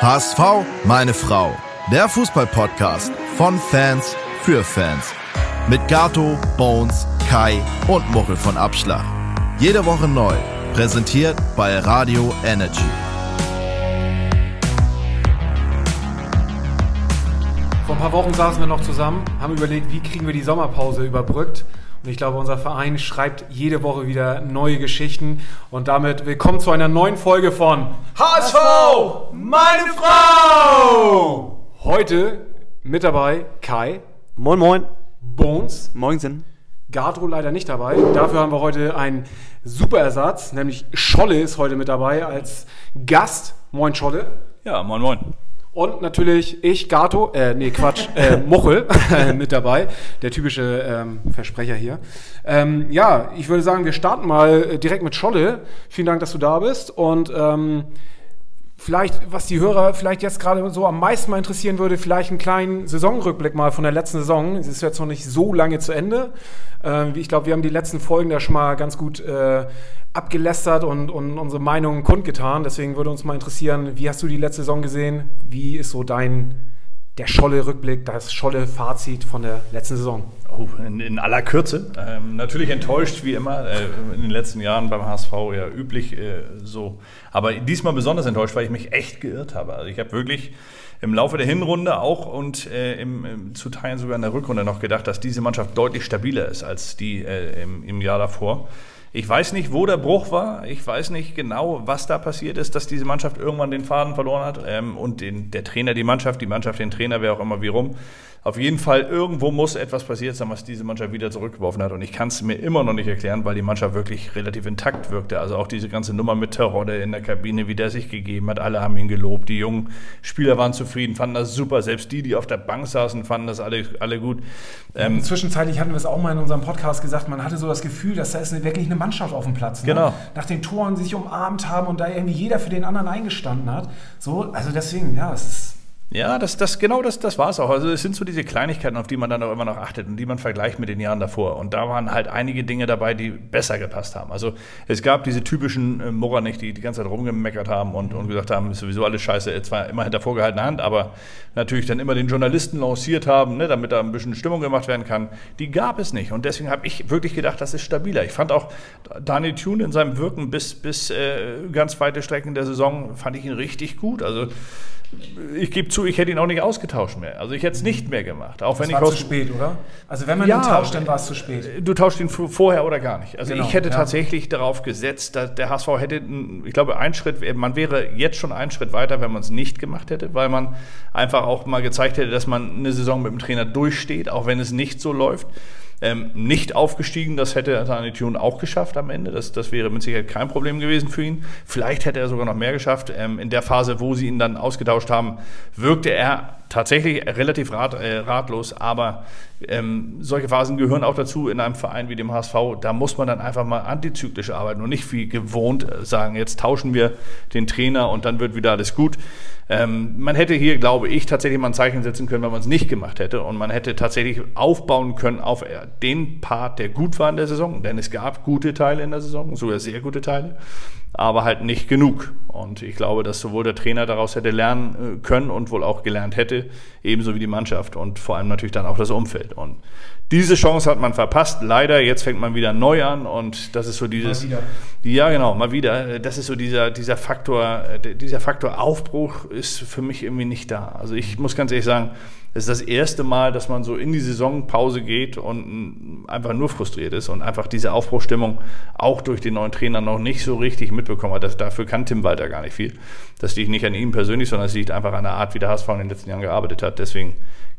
HSV, meine Frau. Der Fußballpodcast von Fans für Fans. Mit Gato, Bones, Kai und Muchel von Abschlag. Jede Woche neu. Präsentiert bei Radio Energy. Vor ein paar Wochen saßen wir noch zusammen, haben überlegt, wie kriegen wir die Sommerpause überbrückt. Und ich glaube, unser Verein schreibt jede Woche wieder neue Geschichten. Und damit willkommen zu einer neuen Folge von HSV, meine Frau! Heute mit dabei Kai. Moin, moin. Bones. Moinsen. Gato leider nicht dabei. Dafür haben wir heute einen super Ersatz, nämlich Scholle ist heute mit dabei als Gast. Moin Scholle. Ja, moin, moin. Und natürlich ich, Gato, äh, nee, Quatsch, äh, Muchel mit dabei, der typische ähm, Versprecher hier. Ähm, ja, ich würde sagen, wir starten mal direkt mit Scholle. Vielen Dank, dass du da bist. Und ähm, vielleicht, was die Hörer vielleicht jetzt gerade so am meisten mal interessieren würde, vielleicht einen kleinen Saisonrückblick mal von der letzten Saison. Es ist jetzt noch nicht so lange zu Ende. Ähm, ich glaube, wir haben die letzten Folgen da schon mal ganz gut äh, abgelästert und, und unsere Meinungen kundgetan. Deswegen würde uns mal interessieren, wie hast du die letzte Saison gesehen? Wie ist so dein, der Scholle-Rückblick, das Scholle-Fazit von der letzten Saison? Oh, in, in, aller Kürze. Ähm, natürlich enttäuscht, wie immer, äh, in den letzten Jahren beim HSV ja üblich äh, so. Aber diesmal besonders enttäuscht, weil ich mich echt geirrt habe. Also ich habe wirklich im Laufe der Hinrunde auch und äh, im, im, zu Teilen sogar in der Rückrunde noch gedacht, dass diese Mannschaft deutlich stabiler ist als die äh, im, im Jahr davor. Ich weiß nicht, wo der Bruch war. Ich weiß nicht genau, was da passiert ist, dass diese Mannschaft irgendwann den Faden verloren hat. Ähm, und den, der Trainer, die Mannschaft, die Mannschaft, den Trainer, wer auch immer wie rum. Auf jeden Fall, irgendwo muss etwas passiert sein, was diese Mannschaft wieder zurückgeworfen hat. Und ich kann es mir immer noch nicht erklären, weil die Mannschaft wirklich relativ intakt wirkte. Also auch diese ganze Nummer mit Terodde in der Kabine, wie der sich gegeben hat. Alle haben ihn gelobt. Die jungen Spieler waren zufrieden, fanden das super. Selbst die, die auf der Bank saßen, fanden das alle, alle gut. Ähm, Zwischenzeitlich hatten wir es auch mal in unserem Podcast gesagt, man hatte so das Gefühl, dass da ist eine, wirklich eine Mannschaft auf dem Platz. Ne? Genau. Nach den Toren sich umarmt haben und da irgendwie jeder für den anderen eingestanden hat. So, also deswegen, ja, es ist ja, das, das, genau das, das war es auch. Also es sind so diese Kleinigkeiten, auf die man dann auch immer noch achtet und die man vergleicht mit den Jahren davor. Und da waren halt einige Dinge dabei, die besser gepasst haben. Also es gab diese typischen äh, Murranich, die die ganze Zeit rumgemeckert haben und, und gesagt haben, ist sowieso alles scheiße, zwar immer hinter vorgehaltener Hand, aber natürlich dann immer den Journalisten lanciert haben, ne, damit da ein bisschen Stimmung gemacht werden kann. Die gab es nicht. Und deswegen habe ich wirklich gedacht, das ist stabiler. Ich fand auch Daniel Thune in seinem Wirken bis, bis äh, ganz weite Strecken der Saison, fand ich ihn richtig gut. Also ich gebe zu, ich hätte ihn auch nicht ausgetauscht mehr. Also ich hätte es nicht mehr gemacht. Auch das wenn war ich zu spät, oder? Also wenn man ja, ihn tauscht, dann war es zu spät. Du tauscht ihn vorher oder gar nicht. Also genau, ich hätte ja. tatsächlich darauf gesetzt, dass der HSV hätte, ich glaube, einen Schritt, man wäre jetzt schon einen Schritt weiter, wenn man es nicht gemacht hätte, weil man einfach auch mal gezeigt hätte, dass man eine Saison mit dem Trainer durchsteht, auch wenn es nicht so läuft. Ähm, nicht aufgestiegen, das hätte Tani Tune auch geschafft am Ende. Das, das wäre mit Sicherheit kein Problem gewesen für ihn. Vielleicht hätte er sogar noch mehr geschafft. Ähm, in der Phase, wo sie ihn dann ausgetauscht haben, wirkte er tatsächlich relativ rat, äh, ratlos, aber ähm, solche Phasen gehören auch dazu in einem Verein wie dem HSV. Da muss man dann einfach mal antizyklisch arbeiten und nicht wie gewohnt äh, sagen, jetzt tauschen wir den Trainer und dann wird wieder alles gut. Ähm, man hätte hier, glaube ich, tatsächlich mal ein Zeichen setzen können, wenn man es nicht gemacht hätte. Und man hätte tatsächlich aufbauen können auf äh, den Part, der gut war in der Saison. Denn es gab gute Teile in der Saison, sogar sehr gute Teile aber halt nicht genug. Und ich glaube, dass sowohl der Trainer daraus hätte lernen äh, können und wohl auch gelernt hätte, ebenso wie die Mannschaft und vor allem natürlich dann auch das Umfeld. Und diese Chance hat man verpasst. Leider, jetzt fängt man wieder neu an und das ist so dieses. Mal wieder. Ja, genau, mal wieder. Das ist so dieser, dieser Faktor, äh, dieser Faktor Aufbruch ist für mich irgendwie nicht da. Also ich muss ganz ehrlich sagen, es ist das erste Mal, dass man so in die Saisonpause geht und einfach nur frustriert ist und einfach diese Aufbruchstimmung auch durch den neuen Trainer noch nicht so richtig mitbekommen hat. Das, dafür kann Tim Walter gar nicht viel. Das liegt nicht an ihm persönlich, sondern es liegt einfach an der Art, wie der HSV in den letzten Jahren gearbeitet hat. Deswegen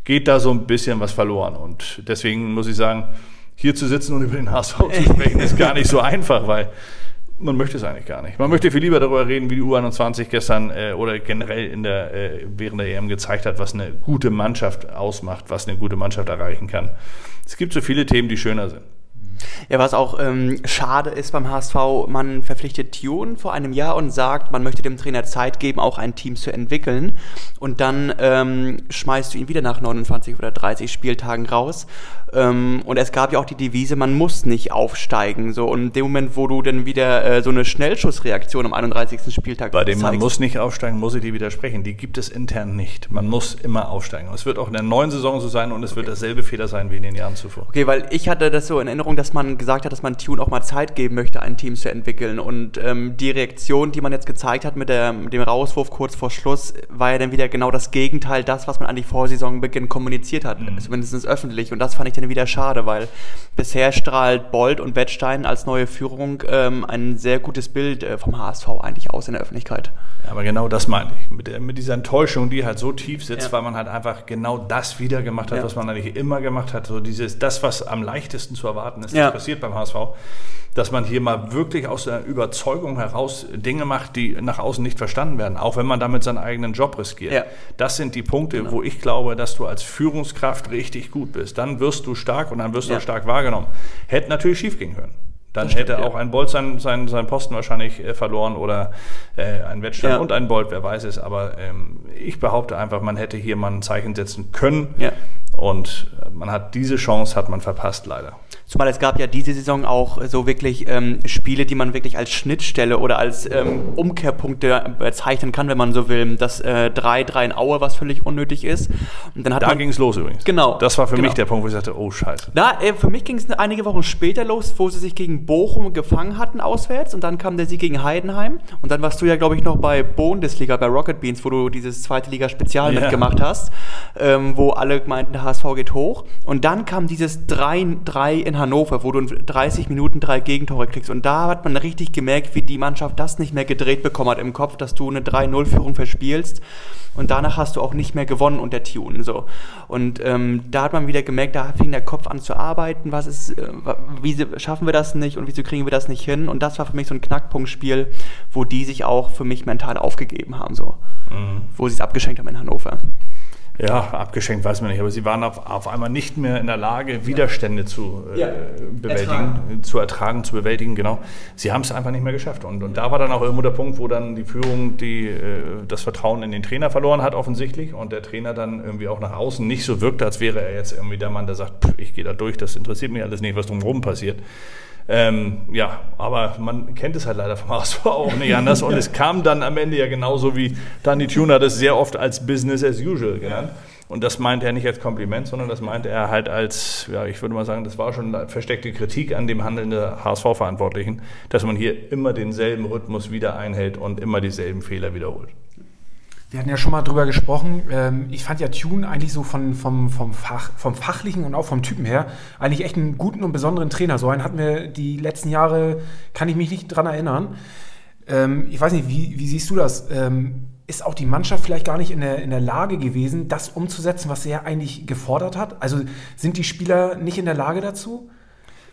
geht da so ein bisschen was verloren. Und deswegen muss ich sagen, hier zu sitzen und über den HSV zu sprechen, ist gar nicht so einfach, weil man möchte es eigentlich gar nicht. Man möchte viel lieber darüber reden, wie die U21 gestern äh, oder generell in der, äh, während der EM gezeigt hat, was eine gute Mannschaft ausmacht, was eine gute Mannschaft erreichen kann. Es gibt so viele Themen, die schöner sind. Ja, was auch ähm, schade ist beim HSV, man verpflichtet Tune vor einem Jahr und sagt, man möchte dem Trainer Zeit geben, auch ein Team zu entwickeln. Und dann ähm, schmeißt du ihn wieder nach 29 oder 30 Spieltagen raus. Ähm, und es gab ja auch die Devise, man muss nicht aufsteigen. So. Und in dem Moment, wo du dann wieder äh, so eine Schnellschussreaktion am 31. Spieltag Bei dem zeigst, man muss nicht aufsteigen, muss ich dir widersprechen. Die gibt es intern nicht. Man muss immer aufsteigen. Und es wird auch in der neuen Saison so sein und es wird dasselbe Fehler sein wie in den Jahren zuvor. Okay, weil ich hatte das so in Erinnerung, dass man gesagt hat, dass man Tune auch mal Zeit geben möchte, ein Team zu entwickeln. Und ähm, die Reaktion, die man jetzt gezeigt hat mit, der, mit dem Rauswurf kurz vor Schluss, war ja dann wieder genau das Gegenteil, das, was man eigentlich vor Saisonbeginn kommuniziert hat, mhm. zumindest öffentlich. Und das fand ich dann wieder schade, weil bisher strahlt Bold und Wettstein als neue Führung ähm, ein sehr gutes Bild äh, vom HSV eigentlich aus in der Öffentlichkeit. Ja, aber genau das meine ich. Mit, der, mit dieser Enttäuschung, die halt so tief sitzt, ja. weil man halt einfach genau das wieder gemacht hat, ja. was man eigentlich immer gemacht hat. So dieses, das, was am leichtesten zu erwarten ist, das passiert beim HSV dass man hier mal wirklich aus der Überzeugung heraus Dinge macht, die nach außen nicht verstanden werden, auch wenn man damit seinen eigenen Job riskiert. Ja. Das sind die Punkte, genau. wo ich glaube, dass du als Führungskraft richtig gut bist. Dann wirst du stark und dann wirst du auch stark wahrgenommen. Hätte natürlich schief gehen können. Dann stimmt, hätte auch ein Bolt seinen, seinen, seinen Posten wahrscheinlich äh, verloren oder äh, ein Wettstand ja. und ein Bolt, wer weiß es. Aber ähm, ich behaupte einfach, man hätte hier mal ein Zeichen setzen können. Ja. Und man hat diese Chance hat man verpasst leider. Zumal es gab ja diese Saison auch so wirklich ähm, Spiele, die man wirklich als Schnittstelle oder als ähm, Umkehrpunkte bezeichnen kann, wenn man so will. Das 3-3 äh, in Aue, was völlig unnötig ist. Und dann hat da ging es los übrigens. Genau. Das war für genau. mich der Punkt, wo ich sagte, oh scheiße. Na, äh, für mich ging es einige Wochen später los, wo sie sich gegen Bochum gefangen hatten auswärts und dann kam der Sieg gegen Heidenheim und dann warst du ja, glaube ich, noch bei Bundesliga, bei Rocket Beans, wo du dieses zweite Liga-Spezial yeah. mitgemacht hast, ähm, wo alle meinten, der HSV geht hoch und dann kam dieses 3-3 in Hannover, wo du in 30 Minuten drei Gegentore kriegst. Und da hat man richtig gemerkt, wie die Mannschaft das nicht mehr gedreht bekommen hat im Kopf, dass du eine 3-0-Führung verspielst. Und danach hast du auch nicht mehr gewonnen unter Tune. So. Und ähm, da hat man wieder gemerkt, da fing der Kopf an zu arbeiten. Was ist, äh, wie schaffen wir das nicht und wieso kriegen wir das nicht hin? Und das war für mich so ein Knackpunktspiel, wo die sich auch für mich mental aufgegeben haben, so. Mhm. Wo sie es abgeschenkt haben in Hannover ja, abgeschenkt weiß man nicht, aber sie waren auf, auf einmal nicht mehr in der Lage, Widerstände zu äh, ja. bewältigen, ertragen. zu ertragen, zu bewältigen, genau. Sie haben es einfach nicht mehr geschafft. Und, und da war dann auch irgendwo der Punkt, wo dann die Führung die, äh, das Vertrauen in den Trainer verloren hat, offensichtlich, und der Trainer dann irgendwie auch nach außen nicht so wirkte, als wäre er jetzt irgendwie der Mann, der sagt, ich gehe da durch, das interessiert mich alles nicht, was drumherum passiert. Ähm, ja, aber man kennt es halt leider vom HSV auch nicht anders. Und es kam dann am Ende ja genauso wie Danny Tuner das sehr oft als Business as usual genannt. Und das meinte er nicht als Kompliment, sondern das meinte er halt als, ja, ich würde mal sagen, das war schon versteckte Kritik an dem Handeln der HSV-Verantwortlichen, dass man hier immer denselben Rhythmus wieder einhält und immer dieselben Fehler wiederholt. Wir hatten ja schon mal drüber gesprochen. Ähm, ich fand ja Tune eigentlich so von, vom, vom, Fach, vom Fachlichen und auch vom Typen her eigentlich echt einen guten und besonderen Trainer. So einen hatten wir die letzten Jahre, kann ich mich nicht dran erinnern. Ähm, ich weiß nicht, wie, wie siehst du das? Ähm, ist auch die Mannschaft vielleicht gar nicht in der, in der Lage gewesen, das umzusetzen, was er eigentlich gefordert hat? Also sind die Spieler nicht in der Lage dazu?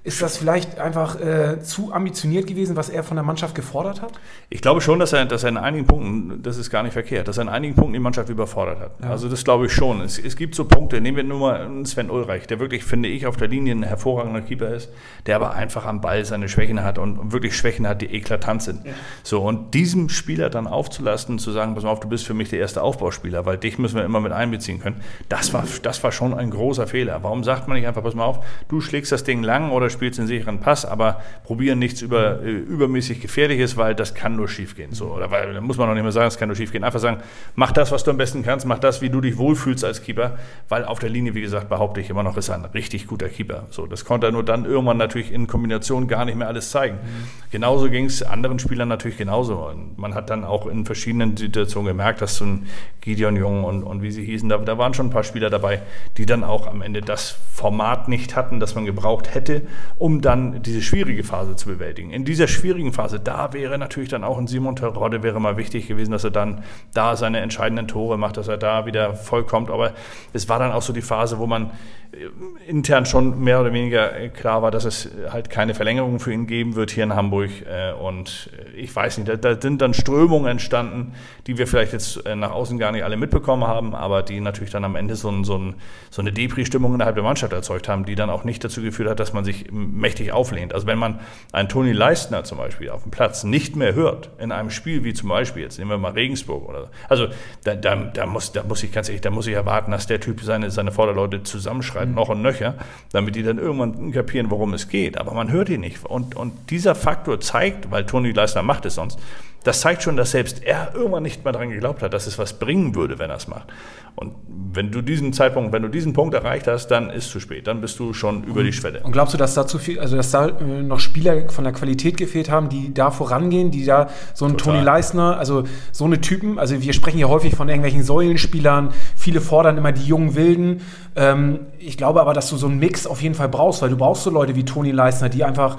Ist das vielleicht einfach äh, zu ambitioniert gewesen, was er von der Mannschaft gefordert hat? Ich glaube schon, dass er, dass er in einigen Punkten, das ist gar nicht verkehrt, dass er in einigen Punkten die Mannschaft überfordert hat. Ja. Also das glaube ich schon. Es, es, gibt so Punkte, nehmen wir nur mal Sven Ulreich, der wirklich, finde ich, auf der Linie ein hervorragender Keeper ist, der aber einfach am Ball seine Schwächen hat und wirklich Schwächen hat, die eklatant sind. Ja. So, und diesem Spieler dann aufzulasten, zu sagen, pass mal auf, du bist für mich der erste Aufbauspieler, weil dich müssen wir immer mit einbeziehen können, das war, das war schon ein großer Fehler. Warum sagt man nicht einfach, pass mal auf, du schlägst das Ding lang oder spielst den sicheren Pass, aber probieren nichts über, äh, übermäßig Gefährliches, weil das kann nur schief gehen. So, oder weil, da muss man auch nicht mehr sagen, es kann nur schief gehen. Einfach sagen, mach das, was du am besten kannst, mach das, wie du dich wohlfühlst als Keeper, weil auf der Linie, wie gesagt, behaupte ich immer noch, ist er ein richtig guter Keeper. So, das konnte er nur dann irgendwann natürlich in Kombination gar nicht mehr alles zeigen. Mhm. Genauso ging es anderen Spielern natürlich genauso. Und man hat dann auch in verschiedenen Situationen gemerkt, dass so ein Gideon Jung und, und wie sie hießen, da, da waren schon ein paar Spieler dabei, die dann auch am Ende das Format nicht hatten, das man gebraucht hätte, um dann diese schwierige Phase zu bewältigen. In dieser schwierigen Phase, da wäre natürlich dann auch ein Simon Terodde wäre mal wichtig gewesen, dass er dann da seine entscheidenden Tore macht, dass er da wieder vollkommt. Aber es war dann auch so die Phase, wo man äh, intern schon mehr oder weniger klar war, dass es halt keine Verlängerung für ihn geben wird hier in Hamburg. Äh, und ich weiß nicht, da sind dann Strömungen entstanden, die wir vielleicht jetzt nach außen gar nicht alle mitbekommen haben, aber die natürlich dann am Ende so, ein, so, ein, so eine Depri-Stimmung innerhalb der Mannschaft erzeugt haben, die dann auch nicht dazu geführt hat, dass man sich mächtig, mächtig auflehnt. Also wenn man einen Toni Leistner zum Beispiel auf dem Platz nicht mehr hört, in einem Spiel wie zum Beispiel, jetzt nehmen wir mal Regensburg oder so. Also da, da, da, muss, da muss ich ganz ehrlich, da muss ich erwarten, dass der Typ seine, seine Vorderleute zusammenschreit, mhm. noch und nöcher, damit die dann irgendwann kapieren, worum es geht. Aber man hört ihn nicht. Und, und dieser Faktor zeigt, weil Toni Leistner macht es sonst, das zeigt schon, dass selbst er irgendwann nicht mehr daran geglaubt hat, dass es was bringen würde, wenn er es macht. Und wenn du diesen Zeitpunkt, wenn du diesen Punkt erreicht hast, dann ist es zu spät. Dann bist du schon über die Schwelle. Und glaubst du, dass da zu viel, also dass da äh, noch Spieler von der Qualität gefehlt haben, die da vorangehen, die da so ein Toni Leisner, also so eine Typen, also wir sprechen ja häufig von irgendwelchen Säulenspielern, viele fordern immer die jungen Wilden. Ähm, ich glaube aber, dass du so einen Mix auf jeden Fall brauchst, weil du brauchst so Leute wie Toni Leisner, die einfach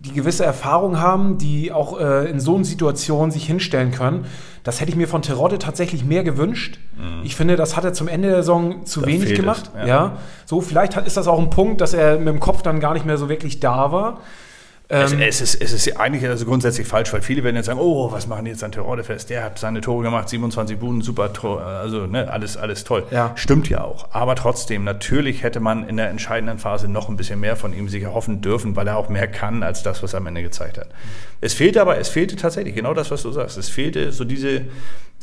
die gewisse Erfahrung haben, die auch äh, in so einer Situation sich hinstellen können. Das hätte ich mir von Terodde tatsächlich mehr gewünscht. Mhm. Ich finde, das hat er zum Ende der Saison zu das wenig gemacht. Es, ja. ja. So, vielleicht hat, ist das auch ein Punkt, dass er mit dem Kopf dann gar nicht mehr so wirklich da war. Es, ähm, es, ist, es ist eigentlich also grundsätzlich falsch, weil viele werden jetzt sagen, oh, was machen die jetzt an Terodde fest? Der hat seine Tore gemacht, 27 Buden, super Tor, also ne, alles, alles toll. Ja. Stimmt ja auch. Aber trotzdem, natürlich hätte man in der entscheidenden Phase noch ein bisschen mehr von ihm sich erhoffen dürfen, weil er auch mehr kann als das, was er am Ende gezeigt hat. Es fehlte aber, es fehlte tatsächlich genau das, was du sagst. Es fehlte so diese,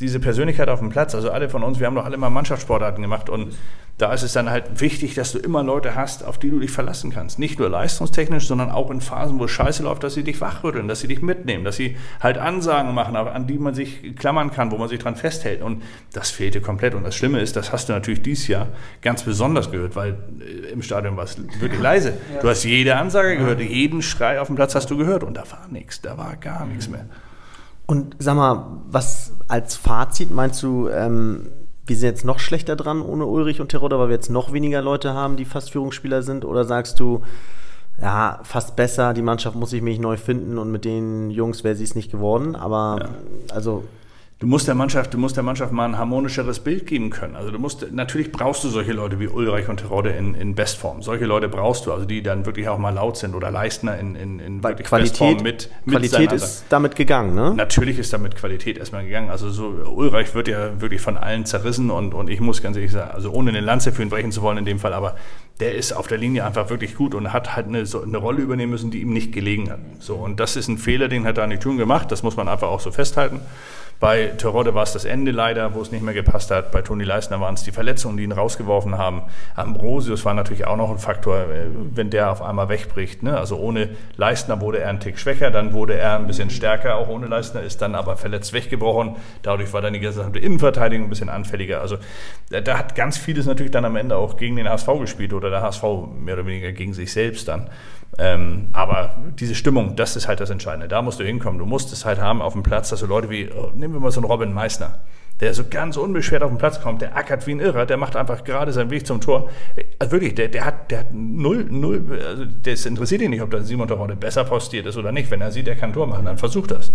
diese Persönlichkeit auf dem Platz. Also alle von uns, wir haben doch alle mal Mannschaftssportarten gemacht und da ist es dann halt wichtig, dass du immer Leute hast, auf die du dich verlassen kannst. Nicht nur leistungstechnisch, sondern auch in Phasen, wo es scheiße läuft, dass sie dich wachrütteln, dass sie dich mitnehmen, dass sie halt Ansagen machen, an die man sich klammern kann, wo man sich dran festhält. Und das fehlte komplett. Und das Schlimme ist, das hast du natürlich dieses Jahr ganz besonders gehört, weil äh, im Stadion war es wirklich leise. Du hast jede Ansage gehört, jeden Schrei auf dem Platz hast du gehört und da war nichts, da war gar nichts mehr. Und sag mal, was als Fazit meinst du, ähm, wir sind jetzt noch schlechter dran ohne Ulrich und Terodde, weil wir jetzt noch weniger Leute haben, die fast Führungsspieler sind? Oder sagst du, ja, fast besser, die Mannschaft muss sich mich neu finden und mit den Jungs wäre sie es nicht geworden? Aber ja. also du musst der Mannschaft, du musst der Mannschaft mal ein harmonischeres Bild geben können. Also du musst, natürlich brauchst du solche Leute wie Ulreich und Terodde in, in Bestform. Solche Leute brauchst du, also die dann wirklich auch mal laut sind oder Leistner in, in, in wirklich Qualität, Bestform mit, mit Qualität ist damit gegangen, ne? Natürlich ist damit Qualität erstmal gegangen. Also so Ulreich wird ja wirklich von allen zerrissen und, und ich muss ganz ehrlich sagen, also ohne eine Lanze für ihn brechen zu wollen in dem Fall, aber der ist auf der Linie einfach wirklich gut und hat halt eine, eine Rolle übernehmen müssen, die ihm nicht gelegen hat. So, und das ist ein Fehler, den hat Dani Thun gemacht, das muss man einfach auch so festhalten. Bei Terodde war es das Ende leider, wo es nicht mehr gepasst hat. Bei Toni Leisner waren es die Verletzungen, die ihn rausgeworfen haben. Ambrosius war natürlich auch noch ein Faktor, äh, wenn der auf einmal wegbricht. Ne? Also ohne Leisner wurde er ein Tick schwächer, dann wurde er ein bisschen stärker, auch ohne Leisner, ist dann aber verletzt weggebrochen. Dadurch war dann die gesamte Innenverteidigung ein bisschen anfälliger. Also da hat ganz vieles natürlich dann am Ende auch gegen den HSV gespielt oder der HSV mehr oder weniger gegen sich selbst dann. Ähm, aber diese Stimmung, das ist halt das Entscheidende. Da musst du hinkommen. Du musst es halt haben auf dem Platz, dass du Leute wie, oh, nehmen wir mal so einen Robin Meissner, der so ganz unbeschwert auf den Platz kommt, der ackert wie ein Irrer, der macht einfach gerade seinen Weg zum Tor. Also wirklich, der, der hat, der hat null, null, also das interessiert ihn nicht, ob da Simon Terodde besser postiert ist oder nicht. Wenn er sieht, er kann Tor machen, dann versucht das.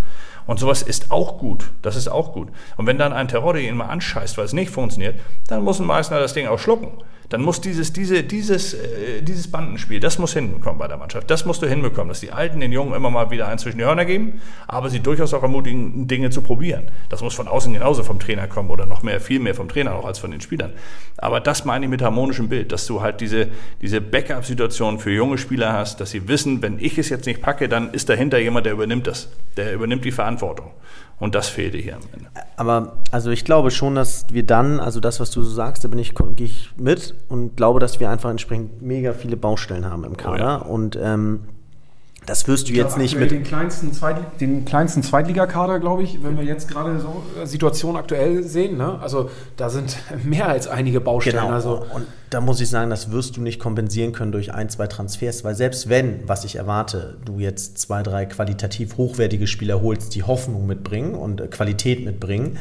Und sowas ist auch gut. Das ist auch gut. Und wenn dann ein Terodde ihn mal anscheißt, weil es nicht funktioniert, dann muss ein Meißner das Ding auch schlucken dann muss dieses, diese, dieses, äh, dieses Bandenspiel, das muss hinbekommen bei der Mannschaft. Das musst du hinbekommen, dass die Alten den Jungen immer mal wieder ein zwischen die Hörner geben, aber sie durchaus auch ermutigen, Dinge zu probieren. Das muss von außen genauso vom Trainer kommen oder noch mehr, viel mehr vom Trainer auch als von den Spielern. Aber das meine ich mit harmonischem Bild, dass du halt diese, diese Backup-Situation für junge Spieler hast, dass sie wissen, wenn ich es jetzt nicht packe, dann ist dahinter jemand, der übernimmt das. Der übernimmt die Verantwortung. Und das fehlte hier am Ende. Aber also ich glaube schon, dass wir dann, also das, was du so sagst, da bin ich, gehe ich mit und glaube, dass wir einfach entsprechend mega viele Baustellen haben im Kader. Oh ja. Und ähm, das wirst du jetzt nicht mit. Den kleinsten, Zweit den kleinsten Zweitligakader, glaube ich, wenn wir jetzt gerade so äh, Situation aktuell sehen. Ne? Also da sind mehr als einige Baustellen. Genau. Also. Und da muss ich sagen, das wirst du nicht kompensieren können durch ein, zwei Transfers, weil selbst wenn, was ich erwarte, du jetzt zwei, drei qualitativ hochwertige Spieler holst, die Hoffnung mitbringen und äh, Qualität mitbringen,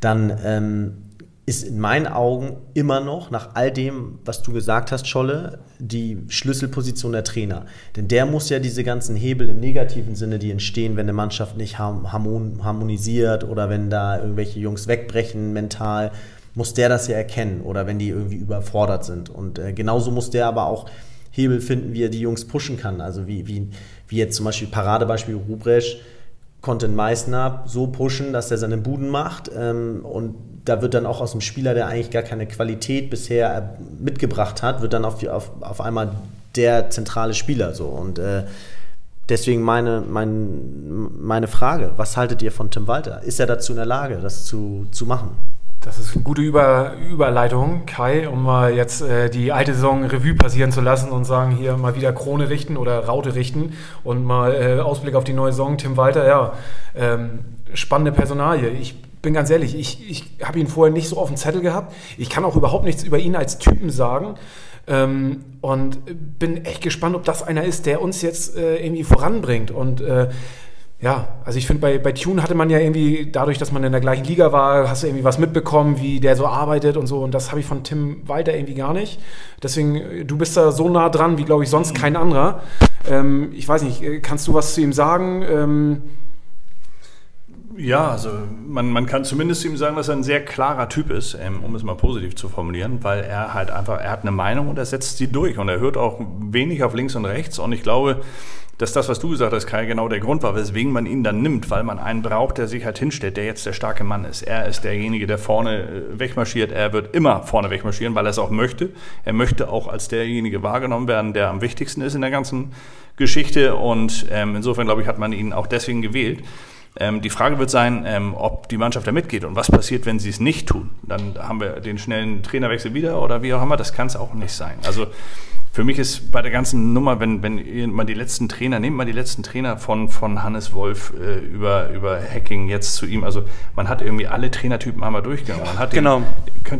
dann ähm, ist in meinen Augen immer noch, nach all dem, was du gesagt hast, Scholle, die Schlüsselposition der Trainer. Denn der muss ja diese ganzen Hebel im negativen Sinne, die entstehen, wenn eine Mannschaft nicht harmonisiert oder wenn da irgendwelche Jungs wegbrechen mental, muss der das ja erkennen oder wenn die irgendwie überfordert sind. Und äh, genauso muss der aber auch Hebel finden, wie er die Jungs pushen kann. Also wie, wie, wie jetzt zum Beispiel Paradebeispiel Rubresch konnte Meißner so pushen, dass er seine Buden macht ähm, und da wird dann auch aus dem Spieler, der eigentlich gar keine Qualität bisher mitgebracht hat, wird dann auf, auf, auf einmal der zentrale Spieler so. Und äh, deswegen meine, mein, meine Frage, was haltet ihr von Tim Walter? Ist er dazu in der Lage, das zu, zu machen? Das ist eine gute Über Überleitung, Kai, um mal jetzt äh, die alte Saison Revue passieren zu lassen und sagen, hier mal wieder Krone richten oder Raute richten und mal äh, Ausblick auf die neue Saison. Tim Walter, ja, ähm, spannende Personalie. Ich bin ganz ehrlich, ich, ich habe ihn vorher nicht so auf dem Zettel gehabt. Ich kann auch überhaupt nichts über ihn als Typen sagen. Ähm, und bin echt gespannt, ob das einer ist, der uns jetzt äh, irgendwie voranbringt. Und äh, ja, also ich finde, bei, bei Tune hatte man ja irgendwie, dadurch, dass man in der gleichen Liga war, hast du irgendwie was mitbekommen, wie der so arbeitet und so. Und das habe ich von Tim Walter irgendwie gar nicht. Deswegen, du bist da so nah dran, wie, glaube ich, sonst kein anderer. Ähm, ich weiß nicht, kannst du was zu ihm sagen? Ähm, ja, also man, man kann zumindest ihm sagen, dass er ein sehr klarer Typ ist, ähm, um es mal positiv zu formulieren, weil er halt einfach, er hat eine Meinung und er setzt sie durch und er hört auch wenig auf links und rechts und ich glaube, dass das, was du gesagt hast, Kai, genau der Grund war, weswegen man ihn dann nimmt, weil man einen braucht, der sich halt hinstellt, der jetzt der starke Mann ist. Er ist derjenige, der vorne äh, wegmarschiert. Er wird immer vorne wegmarschieren, weil er es auch möchte. Er möchte auch als derjenige wahrgenommen werden, der am wichtigsten ist in der ganzen Geschichte. Und ähm, insofern, glaube ich, hat man ihn auch deswegen gewählt. Ähm, die Frage wird sein, ähm, ob die Mannschaft da mitgeht und was passiert, wenn sie es nicht tun. Dann haben wir den schnellen Trainerwechsel wieder oder wie auch immer. Das kann es auch nicht sein. Also für mich ist bei der ganzen Nummer, wenn, wenn mal die letzten Trainer, nehmt mal die letzten Trainer von, von Hannes Wolf äh, über, über Hacking jetzt zu ihm. Also man hat irgendwie alle Trainertypen einmal durchgegangen. Man hat den, genau.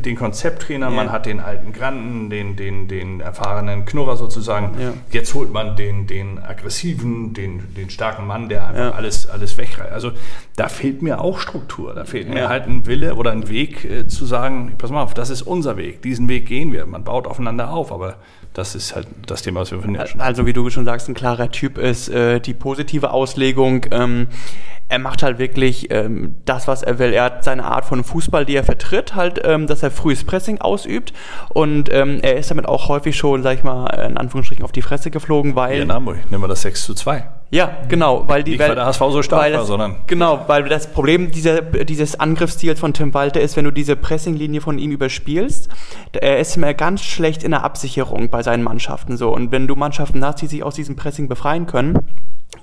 den Konzepttrainer, ja. man hat den alten Granden, den, den, den erfahrenen Knurrer sozusagen. Ja. Jetzt holt man den, den aggressiven, den, den starken Mann, der einfach ja. alles, alles wegreißt. Also da fehlt mir auch Struktur. Da fehlt mir halt ein Wille oder ein Weg äh, zu sagen, pass mal auf, das ist unser Weg. Diesen Weg gehen wir. Man baut aufeinander auf, aber das ist halt das Thema, was wir von Also wie du schon sagst, ein klarer Typ ist äh, die positive Auslegung. Ähm, er macht halt wirklich ähm, das, was er will. Er hat seine Art von Fußball, die er vertritt, halt, ähm, dass er frühes Pressing ausübt. Und ähm, er ist damit auch häufig schon, sag ich mal, in Anführungsstrichen auf die Fresse geflogen, weil. Hier in Hamburg, nehmen wir das 6 zu 2. Ja, genau, weil die Nicht, weil der HSV so stark war, das, sondern. Genau, weil das Problem dieser, dieses Angriffsstils von Tim Walter ist, wenn du diese Pressinglinie von ihm überspielst, er ist immer ganz schlecht in der Absicherung bei seinen Mannschaften so. Und wenn du Mannschaften hast, die sich aus diesem Pressing befreien können,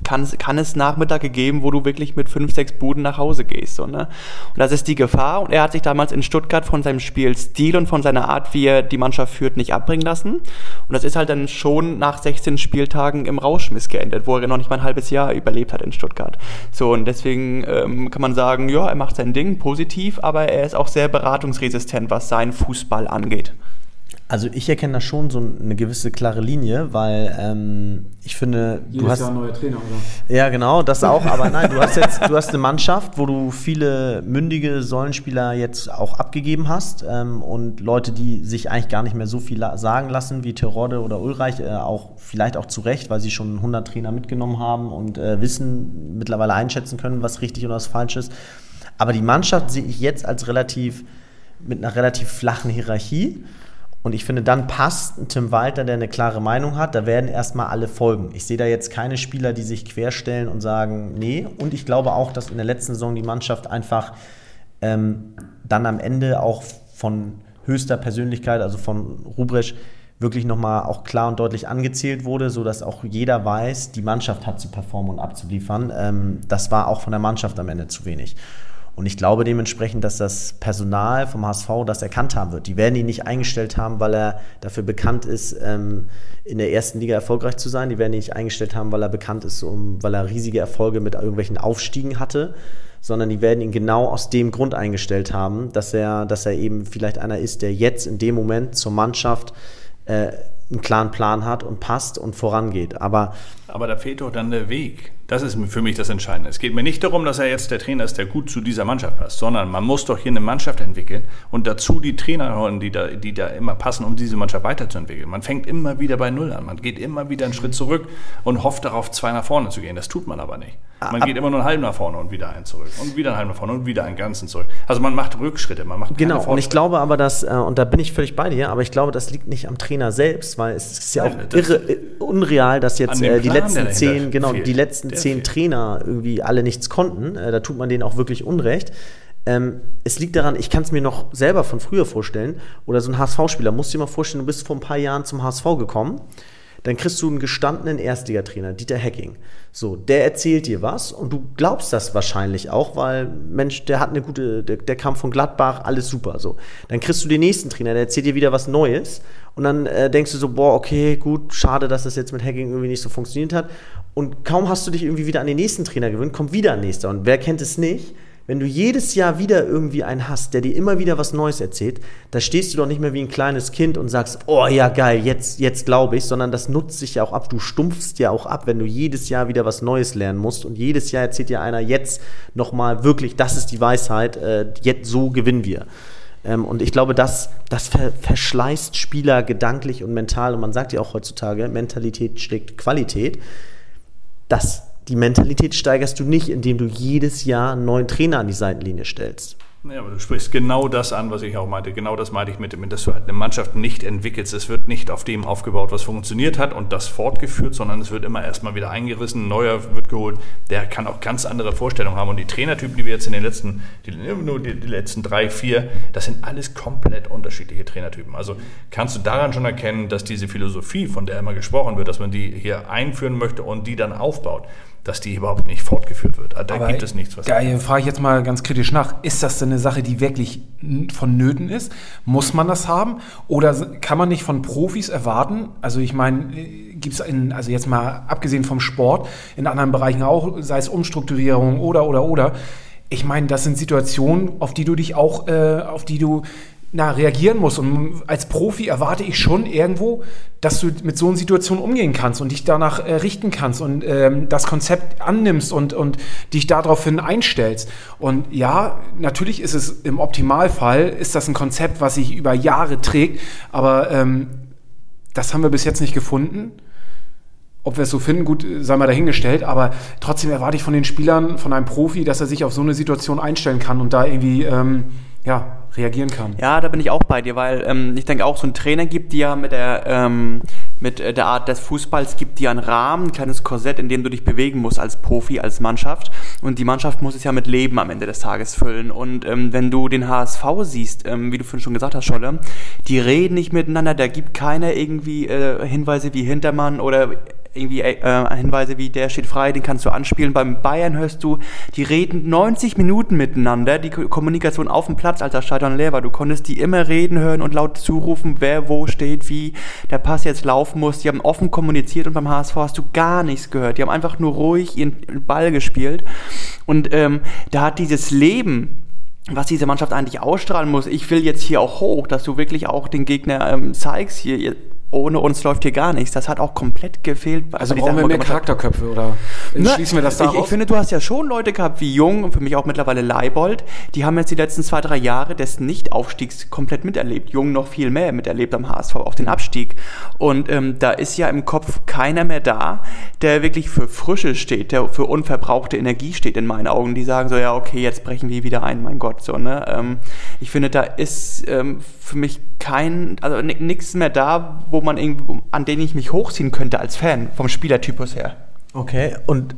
kann, kann es Nachmittage geben, wo du wirklich mit fünf, sechs Buden nach Hause gehst. So, ne? Und das ist die Gefahr. Und er hat sich damals in Stuttgart von seinem Spielstil und von seiner Art, wie er die Mannschaft führt, nicht abbringen lassen. Und das ist halt dann schon nach 16 Spieltagen im Rauschmiss geendet, wo er noch nicht mal ein halbes Jahr überlebt hat in Stuttgart. So, und deswegen ähm, kann man sagen, ja, er macht sein Ding positiv, aber er ist auch sehr beratungsresistent, was seinen Fußball angeht. Also ich erkenne da schon so eine gewisse klare Linie, weil ähm, ich finde, Jedes du hast Jahr neuer Trainer, oder? Ja, genau, das auch. Aber nein, du hast jetzt, du hast eine Mannschaft, wo du viele mündige Säulenspieler jetzt auch abgegeben hast ähm, und Leute, die sich eigentlich gar nicht mehr so viel sagen lassen wie Terodde oder Ulreich, äh, auch vielleicht auch zu Recht, weil sie schon 100 Trainer mitgenommen haben und äh, wissen mittlerweile einschätzen können, was richtig und was falsch ist. Aber die Mannschaft sehe ich jetzt als relativ mit einer relativ flachen Hierarchie. Und ich finde, dann passt Tim Walter, der eine klare Meinung hat, da werden erstmal alle folgen. Ich sehe da jetzt keine Spieler, die sich querstellen und sagen, nee. Und ich glaube auch, dass in der letzten Saison die Mannschaft einfach ähm, dann am Ende auch von höchster Persönlichkeit, also von Rubresch, wirklich nochmal auch klar und deutlich angezählt wurde, sodass auch jeder weiß, die Mannschaft hat zu performen und abzuliefern. Ähm, das war auch von der Mannschaft am Ende zu wenig. Und ich glaube dementsprechend, dass das Personal vom HSV das erkannt haben wird. Die werden ihn nicht eingestellt haben, weil er dafür bekannt ist, ähm, in der ersten Liga erfolgreich zu sein. Die werden ihn nicht eingestellt haben, weil er bekannt ist, weil er riesige Erfolge mit irgendwelchen Aufstiegen hatte, sondern die werden ihn genau aus dem Grund eingestellt haben, dass er, dass er eben vielleicht einer ist, der jetzt in dem Moment zur Mannschaft äh, einen klaren Plan hat und passt und vorangeht. Aber, Aber da fehlt doch dann der Weg. Das ist für mich das Entscheidende. Es geht mir nicht darum, dass er jetzt der Trainer ist, der gut zu dieser Mannschaft passt, sondern man muss doch hier eine Mannschaft entwickeln und dazu die Trainer holen, die da, die da immer passen, um diese Mannschaft weiterzuentwickeln. Man fängt immer wieder bei Null an. Man geht immer wieder einen Schritt zurück und hofft darauf, zwei nach vorne zu gehen. Das tut man aber nicht. Man geht immer nur einen halben nach vorne und wieder einen zurück und wieder einen halben nach vorne und wieder einen ganzen zurück. Also man macht Rückschritte, man macht Genau, und ich glaube aber, dass, äh, und da bin ich völlig bei dir, aber ich glaube, das liegt nicht am Trainer selbst, weil es ist ja auch irre, unreal, dass jetzt äh, die letzten zehn, genau, fehlt. die letzten der zehn fehlt. Trainer irgendwie alle nichts konnten. Äh, da tut man denen auch wirklich Unrecht. Ähm, es liegt daran, ich kann es mir noch selber von früher vorstellen, oder so ein HSV-Spieler, musst du dir mal vorstellen, du bist vor ein paar Jahren zum HSV gekommen dann kriegst du einen gestandenen Erstligatrainer, Dieter Hecking. So, der erzählt dir was und du glaubst das wahrscheinlich auch, weil, Mensch, der hat eine gute, der, der kam von Gladbach, alles super. So, dann kriegst du den nächsten Trainer, der erzählt dir wieder was Neues und dann äh, denkst du so, boah, okay, gut, schade, dass das jetzt mit Hacking irgendwie nicht so funktioniert hat. Und kaum hast du dich irgendwie wieder an den nächsten Trainer gewöhnt, kommt wieder ein nächster. Und wer kennt es nicht? Wenn du jedes Jahr wieder irgendwie einen hast, der dir immer wieder was Neues erzählt, da stehst du doch nicht mehr wie ein kleines Kind und sagst, oh ja, geil, jetzt, jetzt glaube ich, sondern das nutzt sich ja auch ab. Du stumpfst ja auch ab, wenn du jedes Jahr wieder was Neues lernen musst und jedes Jahr erzählt dir einer jetzt nochmal wirklich, das ist die Weisheit, äh, jetzt so gewinnen wir. Ähm, und ich glaube, das, das ver verschleißt Spieler gedanklich und mental. Und man sagt ja auch heutzutage, Mentalität schlägt Qualität. Das die Mentalität steigerst du nicht, indem du jedes Jahr einen neuen Trainer an die Seitenlinie stellst. Ja, aber du sprichst genau das an, was ich auch meinte. Genau das meinte ich mit, mit, dass du halt eine Mannschaft nicht entwickelst. Es wird nicht auf dem aufgebaut, was funktioniert hat und das fortgeführt, sondern es wird immer erstmal wieder eingerissen, ein neuer wird geholt. Der kann auch ganz andere Vorstellungen haben. Und die Trainertypen, die wir jetzt in den letzten, die, nur die, die letzten drei, vier, das sind alles komplett unterschiedliche Trainertypen. Also kannst du daran schon erkennen, dass diese Philosophie, von der immer gesprochen wird, dass man die hier einführen möchte und die dann aufbaut, dass die überhaupt nicht fortgeführt wird. Da Aber gibt es nichts. Was da frage ich jetzt mal ganz kritisch nach. Ist das denn eine Sache, die wirklich vonnöten ist? Muss man das haben? Oder kann man nicht von Profis erwarten? Also ich meine, äh, gibt es in, also jetzt mal abgesehen vom Sport, in anderen Bereichen auch, sei es Umstrukturierung oder, oder, oder. Ich meine, das sind Situationen, auf die du dich auch, äh, auf die du na, reagieren musst. Und als Profi erwarte ich schon irgendwo, dass du mit so einer Situation umgehen kannst und dich danach äh, richten kannst und ähm, das Konzept annimmst und, und dich daraufhin einstellst. Und ja, natürlich ist es im Optimalfall, ist das ein Konzept, was sich über Jahre trägt, aber ähm, das haben wir bis jetzt nicht gefunden. Ob wir es so finden, gut, sei mal dahingestellt, aber trotzdem erwarte ich von den Spielern, von einem Profi, dass er sich auf so eine Situation einstellen kann und da irgendwie, ähm, ja, reagieren kann. Ja, da bin ich auch bei dir, weil ähm, ich denke auch, so ein Trainer gibt dir mit der, ähm, mit der Art des Fußballs, gibt dir einen Rahmen, ein kleines Korsett, in dem du dich bewegen musst als Profi, als Mannschaft. Und die Mannschaft muss es ja mit Leben am Ende des Tages füllen. Und ähm, wenn du den HSV siehst, ähm, wie du vorhin schon gesagt hast, Scholle, die reden nicht miteinander, da gibt keiner irgendwie äh, Hinweise wie Hintermann oder irgendwie äh, Hinweise wie der steht frei, den kannst du anspielen. Beim Bayern hörst du, die reden 90 Minuten miteinander, die Kommunikation auf dem Platz, als das Stadion leer war. Du konntest die immer reden hören und laut zurufen, wer wo steht, wie der Pass jetzt laufen muss. Die haben offen kommuniziert und beim HSV hast du gar nichts gehört. Die haben einfach nur ruhig ihren Ball gespielt. Und ähm, da hat dieses Leben, was diese Mannschaft eigentlich ausstrahlen muss. Ich will jetzt hier auch hoch, dass du wirklich auch den Gegner ähm, zeigst, hier, ohne uns läuft hier gar nichts. Das hat auch komplett gefehlt. Also brauchen wir mehr Charakterköpfe oder Na, schließen wir das daraus? Ich, ich, finde, du hast ja schon Leute gehabt wie Jung und für mich auch mittlerweile Leibold, die haben jetzt die letzten zwei, drei Jahre des Nichtaufstiegs komplett miterlebt. Jung noch viel mehr miterlebt am HSV, auch den Abstieg. Und ähm, da ist ja im Kopf keiner mehr da, der wirklich für Frische steht, der für unverbrauchte Energie steht in meinen Augen. Die sagen so, ja, okay, jetzt brechen wir wieder ein, mein Gott. So, ne? Ähm, ich finde, da ist ähm, für mich kein, also nichts mehr da, wo man irgendwie, an den ich mich hochziehen könnte als Fan, vom Spielertypus her. Okay, und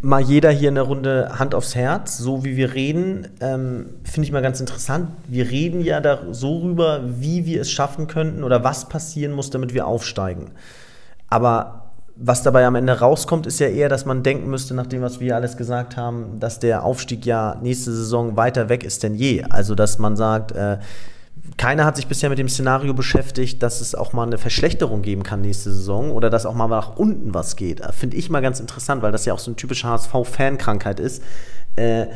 mal jeder hier eine Runde Hand aufs Herz, so wie wir reden, ähm, finde ich mal ganz interessant. Wir reden ja da so rüber, wie wir es schaffen könnten oder was passieren muss, damit wir aufsteigen. Aber was dabei am Ende rauskommt, ist ja eher, dass man denken müsste, nach dem, was wir alles gesagt haben, dass der Aufstieg ja nächste Saison weiter weg ist denn je. Also, dass man sagt, äh, keiner hat sich bisher mit dem Szenario beschäftigt, dass es auch mal eine Verschlechterung geben kann nächste Saison oder dass auch mal nach unten was geht. Äh, finde ich mal ganz interessant, weil das ja auch so eine typische HSV-Fankrankheit ist. Äh,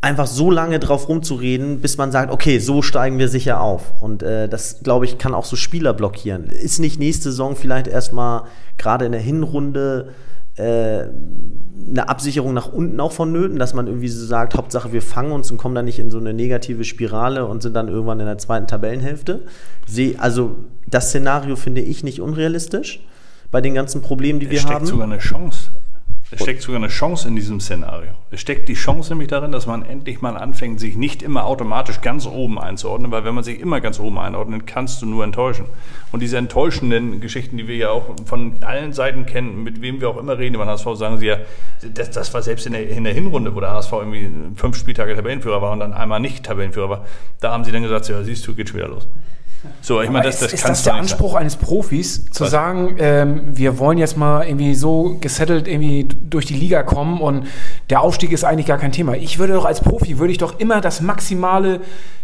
einfach so lange drauf rumzureden, bis man sagt, okay, so steigen wir sicher auf. Und äh, das, glaube ich, kann auch so Spieler blockieren. Ist nicht nächste Saison vielleicht erstmal gerade in der Hinrunde äh, eine Absicherung nach unten auch vonnöten, dass man irgendwie so sagt, Hauptsache wir fangen uns und kommen dann nicht in so eine negative Spirale und sind dann irgendwann in der zweiten Tabellenhälfte. also das Szenario finde ich nicht unrealistisch bei den ganzen Problemen, die es wir haben. Es steckt sogar eine Chance es steckt sogar eine Chance in diesem Szenario. Es steckt die Chance nämlich darin, dass man endlich mal anfängt, sich nicht immer automatisch ganz oben einzuordnen, weil wenn man sich immer ganz oben einordnet, kannst du nur enttäuschen. Und diese enttäuschenden Geschichten, die wir ja auch von allen Seiten kennen, mit wem wir auch immer reden über den HSV, sagen sie ja, das, das war selbst in der, in der, Hinrunde, wo der HSV irgendwie fünf Spieltage Tabellenführer war und dann einmal nicht Tabellenführer war, da haben sie dann gesagt, ja, siehst du, geht schon wieder los. So, ich meine, das, das ist das der Anspruch sein. eines Profis, zu Was? sagen, ähm, wir wollen jetzt mal irgendwie so gesettelt irgendwie durch die Liga kommen und der Aufstieg ist eigentlich gar kein Thema. Ich würde doch als Profi, würde ich doch immer das maximale